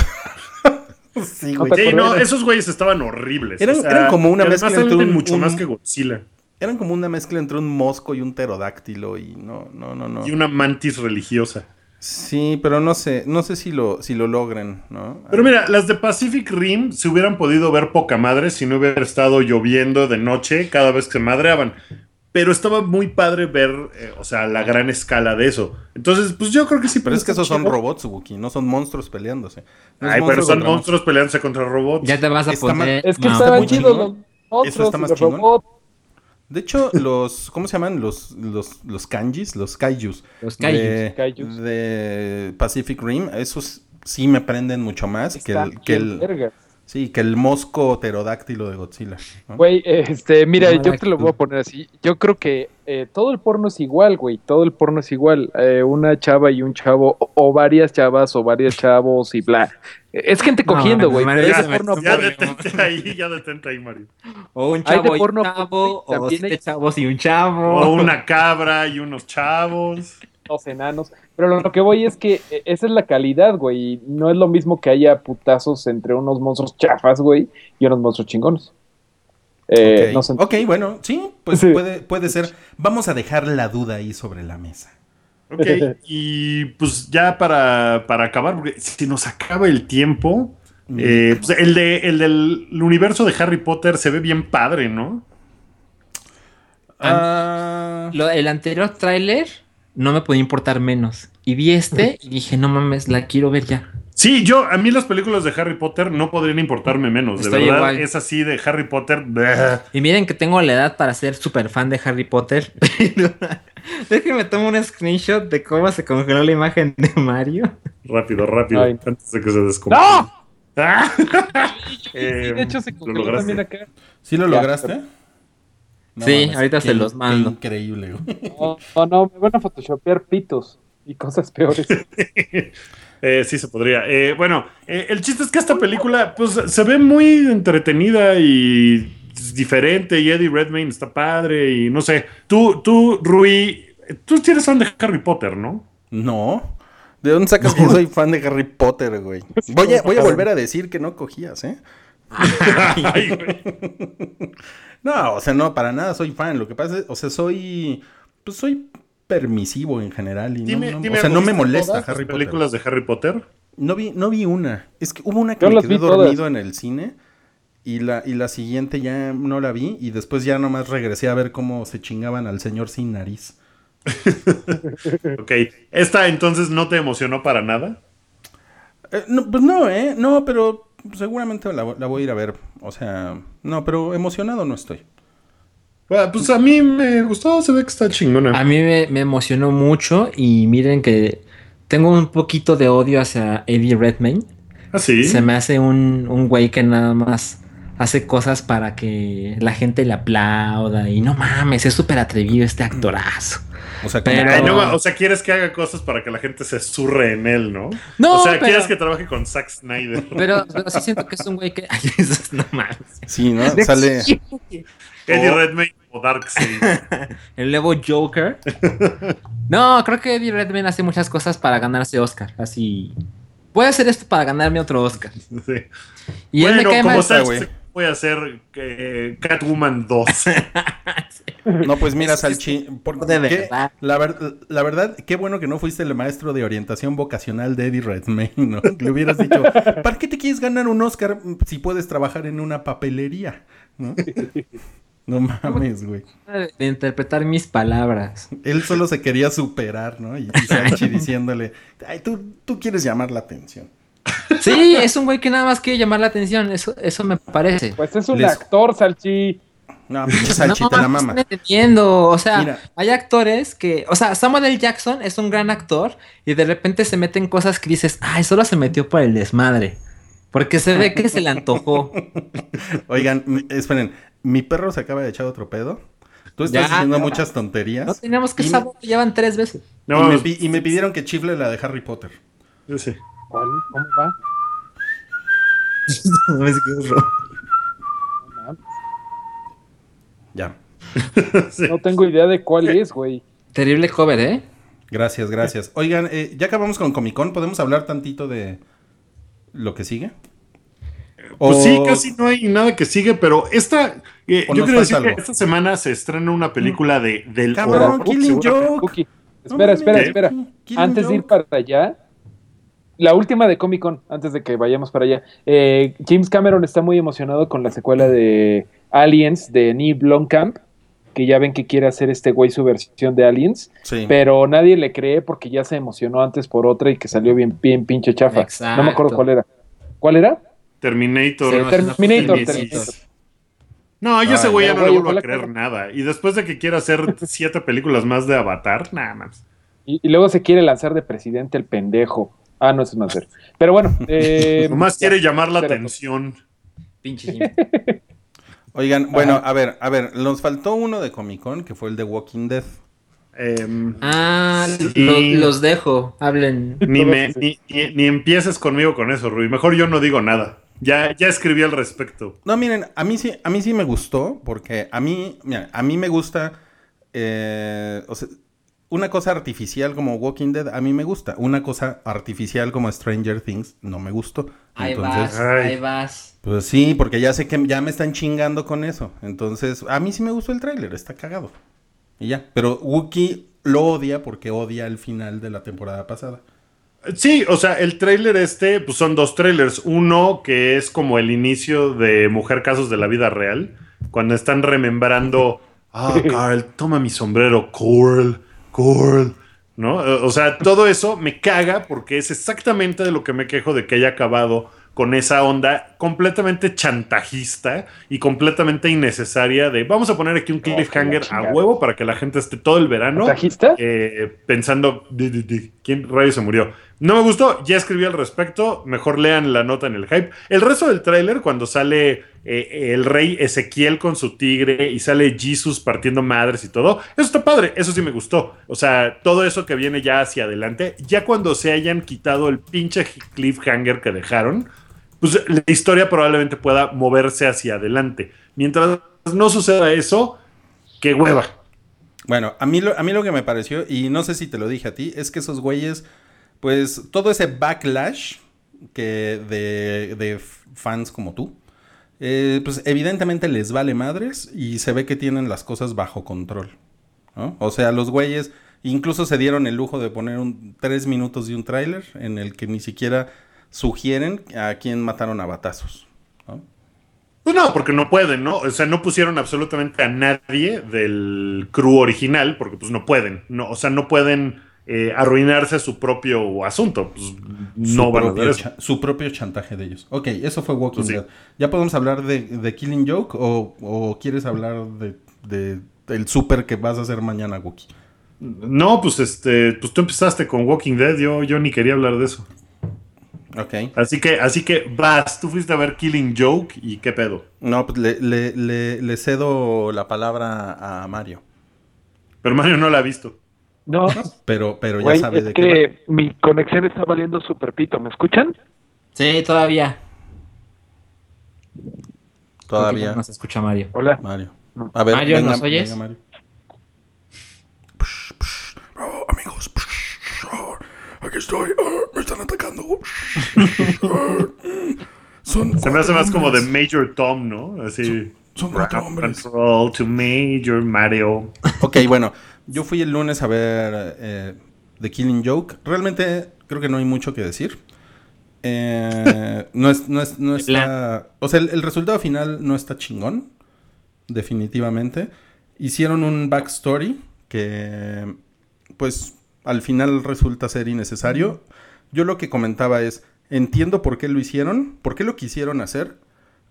Sí, güey. Sí, no, esos güeyes estaban horribles. Eran- eran como una mezcla entre un- mucho un- más que Godzilla. Eran como una mezcla entre un mosco y un pterodáctilo y no, no, no, no. Y una mantis religiosa. Sí, pero no sé, no sé si lo, si lo logren, ¿no? Pero mira, las de Pacific Rim se hubieran podido ver poca madre si no hubiera estado lloviendo de noche cada vez que se madreaban. Pero estaba muy padre ver, eh, o sea, la gran escala de eso. Entonces, pues yo creo que sí. Pero es que esos son robots, Wookie, no son monstruos peleándose. No Ay, pero son monstruos peleándose contra robots. Ya te vas a Está poner. Es que no. estaban chidos los monstruos está y más chingón. robots. De hecho, los, ¿cómo se llaman? Los, los, los kanjis, los kaijus. Los kaijus, de, kaijus. de Pacific Rim, esos sí me prenden mucho más que el, que el. Sí, que el mosco pterodáctilo de Godzilla. ¿no? Güey, este, mira, Mala yo te lo voy a poner así. Yo creo que eh, todo el porno es igual, güey. Todo el porno es igual. Eh, una chava y un chavo, o, o varias chavas, o varios chavos y bla. Es gente cogiendo, güey. Ya porno Ya detente ahí, ya detente ahí, Mario. O un chavo y un porno, chavo, o siete hay- chavos y un chavo. O una cabra y unos chavos. Los enanos. Pero lo, lo que voy es que eh, esa es la calidad, güey. No es lo mismo que haya putazos entre unos monstruos chafas, güey, y unos monstruos chingones. Eh, ok, no sé. Ok, bueno, sí, pues Sí. Puede, puede ser. Vamos a dejar la duda ahí sobre la mesa. Ok, y pues ya para, para acabar, porque si nos acaba el tiempo, eh, pues el, de, el del universo de Harry Potter se ve bien padre, ¿no? Ah, Lo- el anterior tráiler no me podía importar menos. Y vi este y dije, no mames, la quiero ver ya. Sí, yo, a mí las películas de Harry Potter no podrían importarme menos. De Estoy verdad, igual. es así de Harry Potter. bleh. Y miren que tengo la edad para ser súper fan de Harry Potter. Déjenme tomar un screenshot de cómo se congeló la imagen de Mario. Rápido, rápido, Ay. antes de que se descomponga. ¡No! Ah. Sí, de hecho se ¿lo congeló lograste? también acá. ¿Sí lo Ya, lograste? Sí, ahorita se los mando. Qué increíble, güey. No, no, no, me van a photoshopear pitos y cosas peores. Eh, sí se podría. Eh, bueno, eh, el chiste es que esta película, pues, se ve muy entretenida y diferente. Y Eddie Redmayne está padre y no sé. Tú, tú, Rui, tú tienes fan de Harry Potter, ¿no? No. ¿De dónde sacas que soy fan de Harry Potter, güey? Voy a, voy a volver a decir que no cogías, ¿eh? Ay, güey. No, o sea, no, para nada soy fan. Lo que pasa es, o sea, soy, pues soy permisivo en general y no- Dime- no, dime o sea, no me ¿viste molesta todas las Harry Potter. películas de Harry Potter? No vi, no vi una. Es que hubo una que Yo me quedé todas. dormido en el cine y la, y la siguiente ya no la vi y después ya nomás regresé a ver cómo se chingaban al señor sin nariz. Ok. ¿Esta entonces no te emocionó para nada? Eh, no, pues no, ¿eh? No, pero seguramente la, la voy a ir a ver. O sea, no, pero emocionado no estoy. Bueno, pues a mí me gustó, se ve que está chingona. A mí me, me emocionó mucho y miren que tengo un poquito de odio hacia Eddie Redmayne. ¿Ah, sí? Se me hace un, un güey que nada más hace cosas para que la gente le aplauda y no mames, es súper atrevido este actorazo. O sea, como Pero- Ay, que- no, o sea, quieres que haga cosas para que la gente se surre en él, ¿no? No, o sea, pero- quieres que trabaje con Zack Snyder. Pero, pero sí siento que es un güey que... Ay, eso es- no mames. Sí, ¿no? Sale... Eddie Oh. Redmayne o Darkseid. El nuevo Joker. No, creo que Eddie Redmayne hace muchas cosas para ganarse Oscar. Así. Voy a hacer esto para ganarme otro Oscar. Sí. Y él me cae como mal. Snyder, voy a hacer eh, Catwoman 2. No, pues mira, Salchi, ¿por de qué? verdad. La, ver- la verdad, qué bueno que no fuiste el maestro de orientación vocacional de Eddie Redmayne, ¿no? Le hubieras dicho, ¿para qué te quieres ganar un Oscar si puedes trabajar en una papelería? ¿No, no mames, güey. De interpretar mis palabras. Él solo se quería superar, ¿no? Y, y Salchi diciéndole, ay, tú, tú quieres llamar la atención. Sí, es un güey que nada más quiere llamar la atención. Eso, eso me parece. Pues es un Les- actor, Salchi. No, pinche Salchi, te la no mama. están entendiendo. O sea, Mira. hay actores que. O sea, Samuel L. Jackson es un gran actor y de repente se meten cosas que dices, ay, solo se metió por el desmadre. Porque se ve que se le antojó. Oigan, esperen, mi perro se acaba de echar otro pedo. Tú estás Ya, diciendo ya. muchas tonterías. No teníamos que Y me- saber, llevan tres veces. No, y, me, y me pidieron que chifle la de Harry Potter. Yo sé. ¿Cuál? ¿Cómo va? No mames. Ya. Sí. No tengo idea de cuál es, güey. Terrible cover, ¿eh? Gracias, gracias. Oigan, eh, ya acabamos con Comic Con, ¿podemos hablar tantito de lo que sigue? Pues O- sí, casi no hay nada que sigue, pero esta. eh, ¿O yo quiero decir que esta semana se estrena una película de, del Cabrón, horror. Killing Joke. Espera, espera, espera. Antes de ir para allá, la última de Comic Con, antes de que vayamos para allá. eh, James Cameron está muy emocionado con la secuela de Aliens de Neil Blomkamp, que ya ven que quiere hacer este güey su versión de Aliens, Sí. pero nadie le cree porque ya se emocionó antes por otra y que salió bien, bien pinche chafa. Exacto. No me acuerdo cuál era. ¿Cuál era? Terminator. Sí, Terminator, Terminator. Terminator. No, yo ese Ay, güey ya no, le vuelvo a creer nada. Y después de que quiera hacer siete películas más de Avatar, nada más. Y, y luego se quiere lanzar de presidente el pendejo. Ah, no, ese es más ver. Pero bueno. Eh, Nomás quiere llamar la atención. Pinche. Oigan, bueno, a ver, a ver, nos faltó uno de Comic Con, que fue el de Walking Dead. Em, Ah, Sí. lo- los dejo. Hablen. ni, me, sí. ni, ni- ni empieces conmigo con eso, Rui. Mejor yo no digo nada. Ya, ya escribí al respecto. No, miren, a mí sí, a mí sí me gustó, porque a mí, mira, a mí me gusta, eh, o sea, una cosa artificial como Walking Dead, a mí me gusta. Una cosa artificial como Stranger Things, no me gustó. Ahí Entonces, vas, Ay. ahí vas. pues sí, porque ya sé que ya me están chingando con eso. Entonces, a mí sí me gustó el tráiler, está cagado. Y ya, pero Wookie lo odia porque odia el final de la temporada pasada. Sí, o sea, el tráiler este, pues son dos trailers. Uno que es como el inicio de Mujer Casos de la Vida Real, cuando están remembrando, ah, Carl, toma mi sombrero, Carl, ¿no? O sea, todo eso me caga porque es exactamente de lo que me quejo de que haya acabado con esa onda completamente chantajista y completamente innecesaria de vamos a poner aquí un cliffhanger a huevo para que la gente esté todo el verano eh, pensando, di, di, di, ¿quién rayo se murió? No me gustó, ya escribí al respecto, mejor lean la nota en el hype. El resto del tráiler, cuando sale eh, el rey Ezequiel con su tigre y sale Jesus partiendo madres y todo, eso está padre, eso sí me gustó. O sea, todo eso que viene ya hacia adelante, ya cuando se hayan quitado el pinche cliffhanger que dejaron, pues la historia probablemente pueda moverse hacia adelante. Mientras no suceda eso, qué hueva. Bueno, a mí, lo, a mí lo que me pareció, y no sé si te lo dije a ti, es que esos güeyes, pues todo ese backlash que de, fans como tú, eh, pues evidentemente les vale madres y se ve que tienen las cosas bajo control. ¿no? O sea, los güeyes incluso se dieron el lujo de poner un, tres minutos de un tráiler en el que ni siquiera sugieren a quién mataron a batazos. ¿No? Pues no, porque no pueden, ¿no? O sea, no pusieron absolutamente a nadie del crew original, porque pues no pueden, no, o sea, no pueden eh, arruinarse su propio asunto, pues no van a cha- Su propio chantaje de ellos. Ok, eso fue Walking sí. Dead. ¿Ya podemos hablar de, de Killing Joke o, o quieres hablar de, de- del súper que vas a hacer mañana, Wookie? No, pues este, pues tú empezaste con Walking Dead, yo, yo ni quería hablar de eso. Ok. Así que, así que vas, tú fuiste a ver Killing Joke y qué pedo. No, pues le, le- le- le cedo la palabra a Mario. Pero Mario no la ha visto. No, Pero, pero ya güey, sabe es de qué va. que mi conexión está valiendo super pito. ¿Me escuchan? Sí, todavía. Todavía. No se escucha Mario. Hola. Mario. A ver, Mario, venga, ¿nos oyes? venga, Mario. Psh, psh. Oh, amigos, psh, oh, aquí estoy. Son Se me hace más como de. Major Tom, ¿no? Así. Son cuatro hombres. Control to Major Mario. Ok, bueno, yo fui el lunes a ver eh, The Killing Joke. Realmente creo que no hay mucho que decir. Eh, no, es, no, es, no está... O sea, el, el resultado final no está chingón. Definitivamente. Hicieron un backstory que, pues, al final resulta ser innecesario. Yo lo que comentaba es, entiendo por qué lo hicieron, por qué lo quisieron hacer,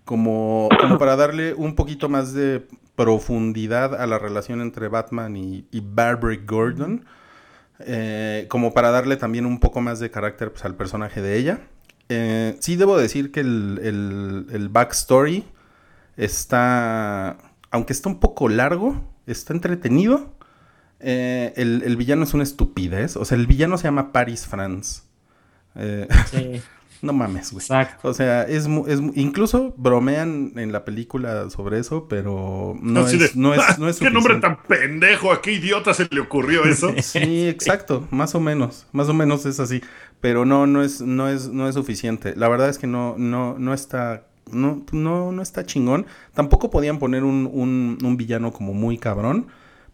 como, para darle un poquito más de profundidad a la relación entre Batman y, Barbara Gordon, eh, como para darle también un poco más de carácter pues, al personaje de ella. Eh, sí debo decir que el, el- el backstory está, aunque está un poco largo, está entretenido. Eh, el, el villano es una estupidez, o sea, el villano se llama Paris France. Eh, Sí. No mames, güey. Exacto. O sea, es, mu- es incluso bromean en la película sobre eso, pero no, Así es, de, no es, "Ah, no es ¿Qué nombre tan pendejo? ¿A qué idiota se le ocurrió eso? Sí, exacto, más o menos, más o menos es así, pero no, no es, no es, no es suficiente. La verdad es que no, no, no está, no, no, no está chingón. Tampoco podían poner un, un, un villano como muy cabrón,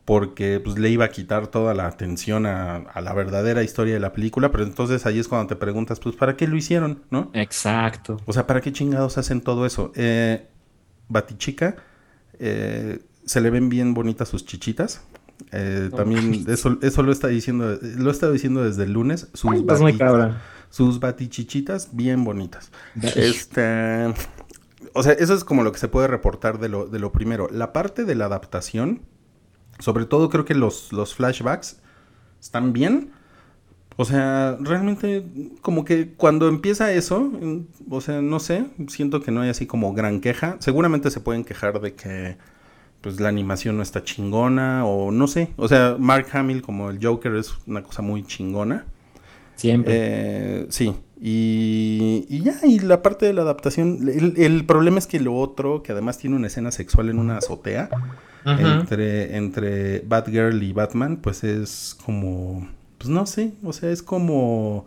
porque pues le iba a quitar toda la atención a, a la verdadera historia de la película, pero entonces ahí es cuando te preguntas, pues, ¿para qué lo hicieron, no? Exacto. O sea, ¿para qué chingados hacen todo eso? Eh, Batichica, eh, se le ven bien bonitas sus chichitas. Eh, también eso, eso lo está diciendo, lo he estado diciendo desde el lunes. Sus, Es muy cabrón. sus batichichitas bien bonitas. Este, o sea, eso es como lo que se puede reportar de lo, de lo primero. La parte de la adaptación, sobre todo creo que los, los flashbacks están bien. O sea, realmente como que cuando empieza eso, o sea, no sé, siento que no hay así como gran queja. Seguramente se pueden quejar de que pues la animación no está chingona o no sé. O sea, Mark Hamill como el Joker es una cosa muy chingona. Siempre. Eh, sí, y, y ya, y la parte de la adaptación, el, el problema es que lo otro, que además tiene una escena sexual en una azotea, entre, entre Batgirl y Batman, pues es como, pues no sé, o sea, es como,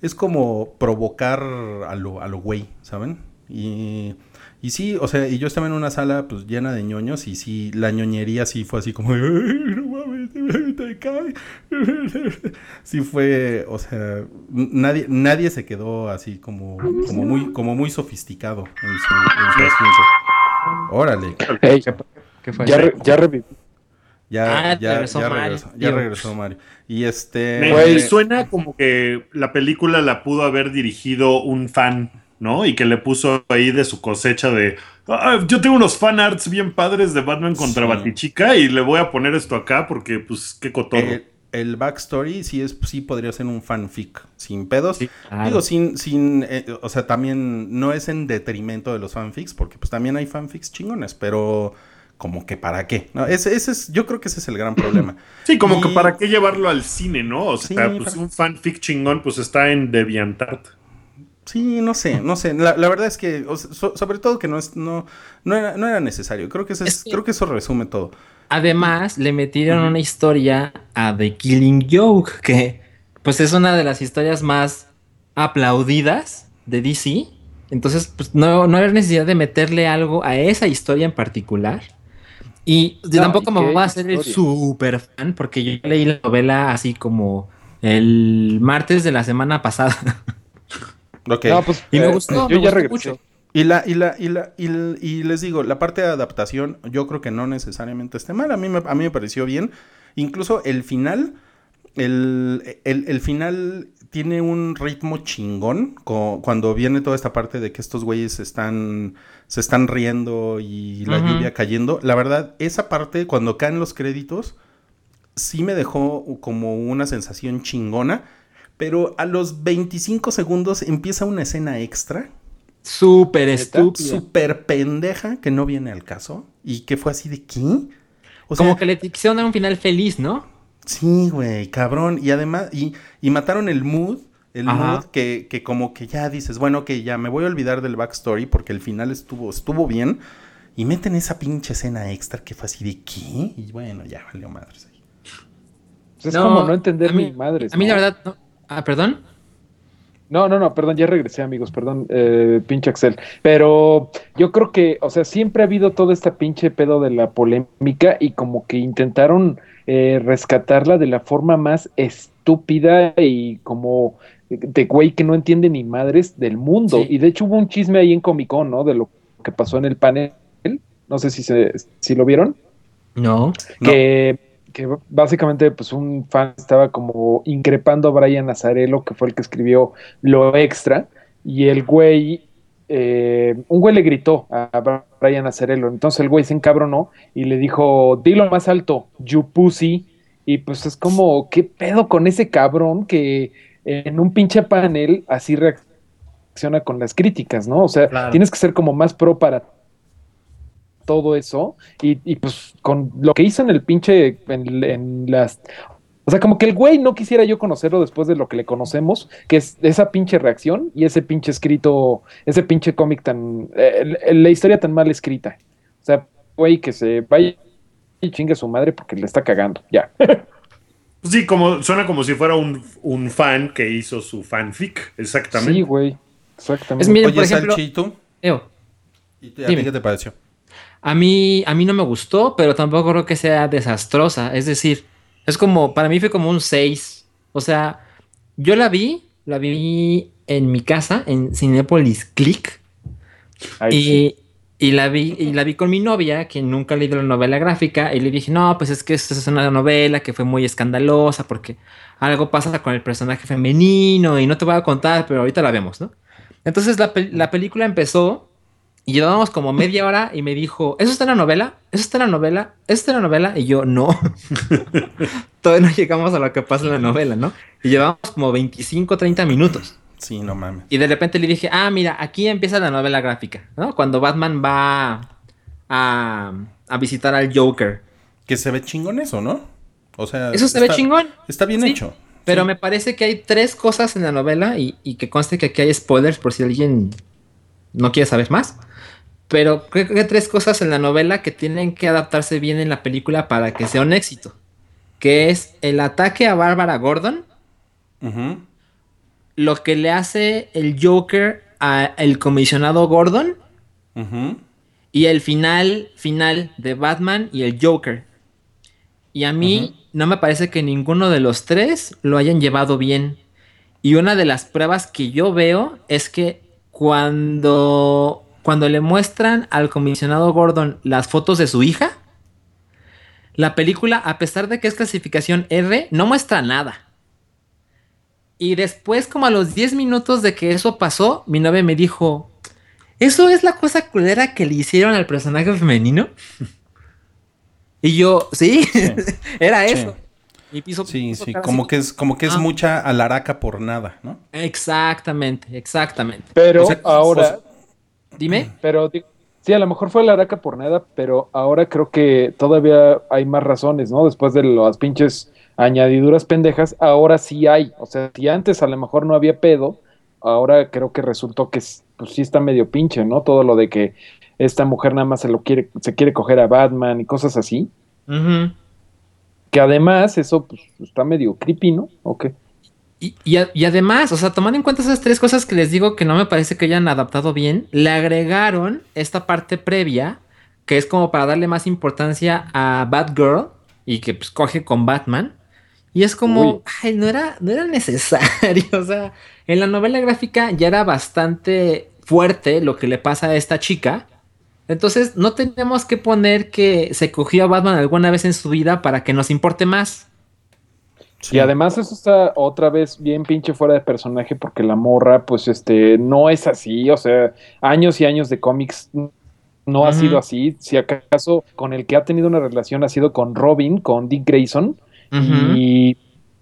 es como provocar a lo, a lo güey, ¿saben? Y, y sí, o sea, y yo estaba en una sala pues llena de ñoños y sí, la ñoñería sí fue así como, "Ay, no mames, cae". Sí fue, o sea, nadie, nadie se quedó así como, como muy, como muy sofisticado en su, en su asunto. Órale. Ey, ¿Qué fue? ya, re- ya reviví. Ya, Ah, ya, regresó ya Mario. regresó, ya Digo. regresó Mario. Y este. Me, me suena como que la película la pudo haber dirigido un fan, ¿no? Y que le puso ahí de su cosecha de. "Ah, yo tengo unos fan arts bien padres de Batman contra Sí. Batichica y le voy a poner esto acá porque, pues, qué cotorro. El, el backstory sí es sí podría ser un fanfic sin pedos. Sí, claro. Digo, sin, sin, eh, o sea, también no es en detrimento de los fanfics, porque pues también hay fanfics chingones, pero como que para qué. No, ese, ese es, yo creo que ese es el gran problema. sí, como y- que para qué llevarlo al cine, ¿no? O sea, Sí, pues para- un fanfic chingón, pues está en DeviantArt. Sí, no sé, no sé. La, la verdad es que, o sea, so- sobre todo que no es, no, no era, no era necesario. Creo que, ese es- Es que- creo que eso resume todo. Además, le metieron una historia a The Killing Joke, que pues es una de las historias más aplaudidas de DC. Entonces, pues no, no había necesidad de meterle algo a esa historia en particular. Y No, tampoco ¿y me voy a hacer el super fan, porque yo leí la novela así como el martes de la semana pasada. Ok. No, pues Y me eh, gustó, yo me ya gustó regresé. mucho. Y la, y la, y la, y, y les digo, la parte de adaptación, yo creo que no necesariamente esté mal. A mí me, a mí me pareció bien. Incluso el final, el, el- el final tiene un ritmo chingón. cuando viene toda esta parte de que estos güeyes están, se están riendo y la lluvia cayendo. La verdad, esa parte, cuando caen los créditos, sí me dejó como una sensación chingona. Pero a los 25 segundos empieza una escena extra Súper estúpido. súper pendeja que no viene al caso y que fue así de ¿qué? O sea, como que le quisieron dar un final feliz, ¿no? sí, güey, cabrón. Y además, y, y mataron el mood, el Ajá. mood que, que como que ya dices, bueno, que ya me voy a olvidar del backstory porque el final estuvo, estuvo bien. Y meten esa pinche escena extra que fue así de ¿qué? Y bueno, ya valió madres ahí. Pues es No, como no entender a mí- mi madre. A mí la verdad, no. Ah, perdón. No, no, no, perdón, ya regresé, amigos, perdón, eh, pinche Axel. Pero yo creo que, o sea, siempre ha habido todo este pinche pedo de la polémica y como que intentaron eh, rescatarla de la forma más estúpida y como de güey que no entiende ni madres del mundo. Sí. Y de hecho hubo un chisme ahí en Comic Con, ¿no? De lo que pasó en el panel. No sé si, se, si lo vieron No. No. Que, básicamente pues un fan estaba como increpando a Brian Nazarelo, que fue el que escribió lo extra, y el güey, eh, un güey le gritó a Brian Nazarelo, entonces el güey se encabronó y le dijo, dilo más alto, you pussy, y pues es como, ¿qué pedo con ese cabrón que en un pinche panel así reacciona con las críticas, ¿no? O sea, Claro. tienes que ser como más pro para todo eso y, y, pues con lo que hizo en el pinche en, en las O sea, como que el güey no quisiera yo conocerlo después de lo que le conocemos, que es esa pinche reacción y ese pinche escrito, ese pinche cómic tan. eh, la historia tan mal escrita. O sea, güey, que se vaya y chingue a su madre porque le está cagando. Ya. Sí, como, suena como si fuera un, un fan que hizo su fanfic, exactamente. sí, güey. Exactamente. Es Miren, Oye, por ejemplo- ¿y ¿A ti qué te pareció? A mí, a mí no me gustó, pero tampoco creo que sea desastrosa. Es decir, es como, para mí fue como un 6. O sea, yo la vi, la vi en mi casa, en Cinepolis Click, Ay, y, sí. y la vi, y la vi con mi novia, que nunca ha leído la novela gráfica, y le dije, no, pues es que esta es una novela que fue muy escandalosa, porque algo pasa con el personaje femenino, y no te voy a contar, pero ahorita la vemos, ¿no? Entonces la, la película empezó y llevábamos como media hora y me dijo, ¿eso está en la novela? ¿Eso está en la novela? ¿Eso está en la novela? Y yo, no. Todavía no llegamos a lo que pasa en la novela, ¿no? Y llevamos como 25, 30 minutos. Sí, no mames. Y de repente le dije, ah, mira, aquí empieza la novela gráfica, ¿no? Cuando Batman va a, a visitar al Joker. Que se ve chingón eso, ¿no? O sea. Eso se ve chingón. Está bien Sí. hecho. Pero Sí. me parece que hay tres cosas en la novela y, y que conste que aquí hay spoilers por si alguien no quiere saber más. Pero creo que hay tres cosas en la novela que tienen que adaptarse bien en la película para que sea un éxito. Que es el ataque a Bárbara Gordon, lo que le hace el Joker al comisionado Gordon y el final final de Batman y el Joker. Y a mí no me parece que ninguno de los tres lo hayan llevado bien. Y una de las pruebas que yo veo es que cuando, cuando le muestran al comisionado Gordon las fotos de su hija, la película, a pesar de que es clasificación R, no muestra nada. Y después, como a los 10 minutos de que eso pasó, mi novia me dijo, ¿eso es la cosa culera que le hicieron al personaje femenino? y yo, sí, era Sí. eso. Y piso- Sí, piso sí. Como que es, como que es Ah. mucha alaraca por nada, ¿no? Exactamente, exactamente. Pero O sea, ahora, Dime. pero digo, sí, a lo mejor fue la araca por nada, pero ahora creo que todavía hay más razones, ¿no? Después de las pinches añadiduras pendejas, ahora sí hay. O sea, si antes a lo mejor no había pedo, ahora creo que resultó que es- pues sí está medio pinche, ¿no? Todo lo de que esta mujer nada más se lo quiere, se quiere coger a Batman y cosas así. Ujú. Que además eso pues, está medio creepy, ¿no? ¿O qué? Y, y a- y además, o sea, tomando en cuenta esas tres cosas que les digo que no me parece que hayan adaptado bien, le agregaron esta parte previa, que es como para darle más importancia a Batgirl y que pues coge con Batman. Y es como, Uy. ay, no era, no era necesario. O sea, en la novela gráfica ya era bastante fuerte lo que le pasa a esta chica. Entonces, no tenemos que poner que se cogió a Batman alguna vez en su vida para que nos importe más. Sí. Y además eso está otra vez bien pinche fuera de personaje porque la morra pues este no es así, o sea, años y años de cómics no ha sido así, si acaso con el que ha tenido una relación ha sido con Robin, con Dick Grayson. Y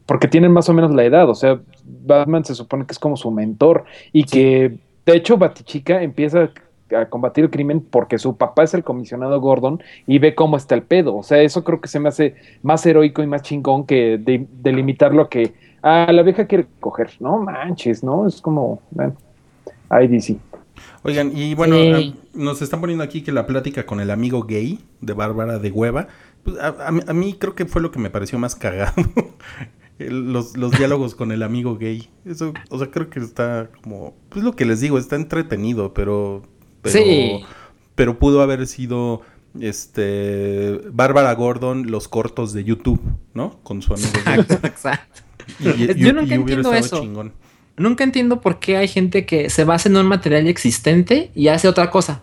porque tienen más o menos la edad, o sea, Batman se supone que es como su mentor. Y que de hecho Batichica empieza a combatir el crimen porque su papá es el comisionado Gordon y ve cómo está el pedo. O sea, eso creo que se me hace más heroico y más chingón que de- delimitarlo a que ah, la vieja quiere coger. No manches, ¿no? Es como, bueno, DC. Oigan, y bueno, Sí. a- nos están poniendo aquí que la plática con el amigo gay de Bárbara de Hueva, pues, a, a mí- a mí creo que fue lo que me pareció más cagado. Los, los diálogos con el amigo gay. Eso, o sea, creo que está como, pues lo que les digo, está entretenido, pero... pero Sí. Pero pudo haber sido, este, Bárbara Gordon, los cortos de YouTube, ¿no? Con su amigo. Exacto, exacto. Y- y- Yo nunca entiendo eso. chingón. Nunca entiendo por qué hay gente que se basa en un material existente y hace otra cosa.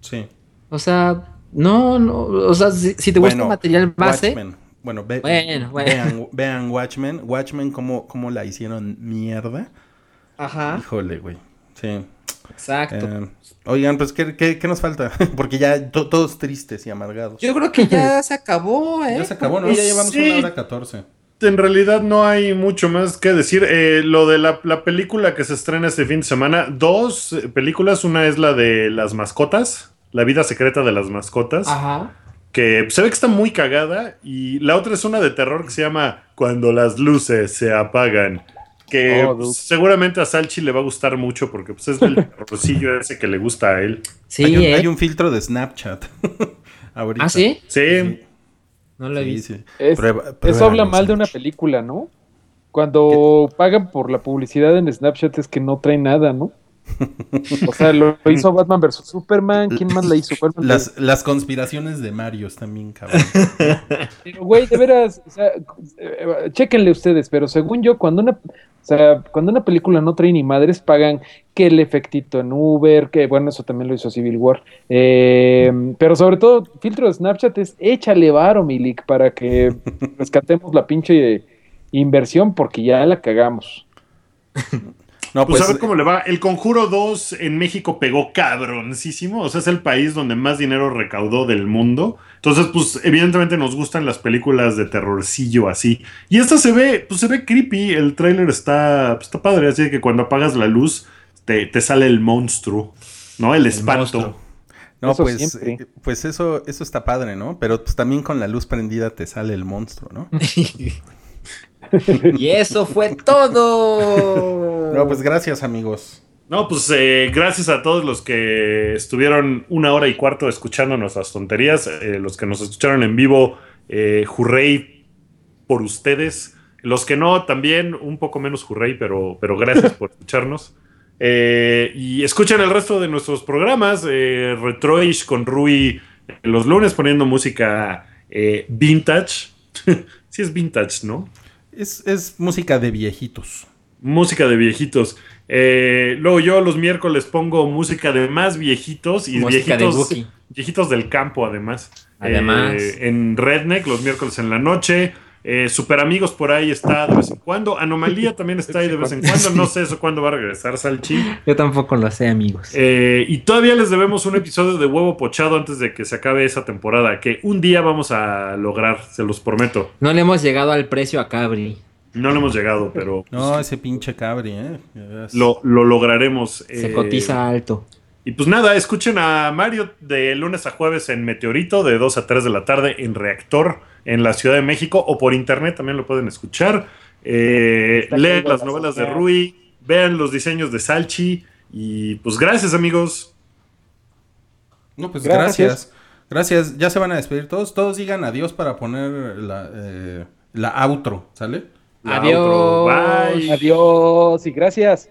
Sí. O sea, no, no, o sea, si, si te gusta Bueno, un material base, Watchmen. Bueno, ve- Bueno, bueno. Vean, vean Watchmen. Watchmen, cómo, cómo la hicieron mierda. ajá, Híjole, güey. Sí. Exacto. Eh, oigan, pues, ¿qué, qué, qué nos falta? Porque ya to- todos tristes y amargados. Yo creo que ya se acabó, ¿eh? Ya se acabó, ¿no? Ya llevamos Sí. una hora catorce. En realidad no hay mucho más que decir. Eh, lo de la, la película que se estrena este fin de semana, dos películas. Una es la de las mascotas, La vida secreta de las mascotas, Ajá. que se ve que está muy cagada. Y la otra es una de terror que se llama Cuando las luces se apagan. Que Oh, pues, seguramente a Salchi le va a gustar mucho porque pues, es el terrorcillo ese que le gusta a él. Sí, hay, un, ¿eh? hay un filtro de Snapchat. Ahorita. ¿Ah, sí? Sí, No lo he Sí, visto. sí. Es- Prueba- Eso habla mal de una película, ¿no? Cuando pagan por la publicidad en Snapchat es que no trae nada, ¿no? O sea, lo, lo hizo Batman vs Superman. ¿Quién más la hizo? Batman Las, las conspiraciones de Mario también, cabrón. Pero, güey, de veras, o sea, eh, chéquenle ustedes, pero según yo, cuando una, o sea, cuando una película no trae ni madres, pagan que el efectito en Uber, que bueno, eso también lo hizo Civil War, eh, pero sobre todo, filtro de Snapchat es échale varo, Milik, para que rescatemos la pinche inversión, porque ya la cagamos. No, Pues, pues, a ver cómo le va. El Conjuro 2 en México pegó cabroncísimo. O sea, es el país donde más dinero recaudó del mundo. Entonces, pues, evidentemente nos gustan las películas de terrorcillo así. Y esta se ve, pues se ve creepy. El tráiler está, pues, está padre. Así que cuando apagas la luz, te, te sale el monstruo. ¿No? El espanto. monstruo. no, eso pues, siempre. eh, pues eso, eso está padre, ¿no? Pero pues también con la luz prendida te sale el monstruo, ¿no? y eso fue todo. No, pues gracias, amigos. No, pues eh, gracias a todos los que estuvieron una hora y cuarto escuchando nuestras tonterías, eh, los que nos escucharon en vivo, eh, jurrey por ustedes. Los que no, también un poco menos jurrey, pero, pero gracias por escucharnos. Eh, y escuchen el resto de nuestros programas, eh, Retroish con Rui los lunes poniendo música eh, vintage. sí es vintage, ¿no? Es, es música de viejitos. Música de viejitos. Eh, luego yo los miércoles pongo música de más viejitos y Música viejitos, viejitos del campo además. Además. Eh, en Redneck los miércoles en la noche. Eh, Super Amigos por ahí está de vez en cuando. Anomalía también está ahí de vez en cuando. No sé eso cuándo va a regresar Salchi. Yo tampoco lo sé, amigos. Eh, y todavía les debemos un episodio de huevo pochado antes de que se acabe esa temporada. Que un día vamos a lograr, se los prometo. No le hemos llegado al precio a Cabri. No le hemos llegado, pero No, ese pinche cabri, ¿eh? Lo, lo lograremos. Se Eh, cotiza alto. Y pues nada, escuchen a Mario de lunes a jueves en Meteorito, de 2 a 3 de la tarde en Reactor, en la Ciudad de México, o por internet también lo pueden escuchar. Eh, lean las la novelas de. Rui, vean los diseños de Salchi, y pues gracias amigos. No, pues Gracias. gracias. gracias. Ya se van a despedir todos. Todos digan adiós para poner la, eh, la outro, ¿sale? La Adiós. outro. Bye. Adiós y gracias.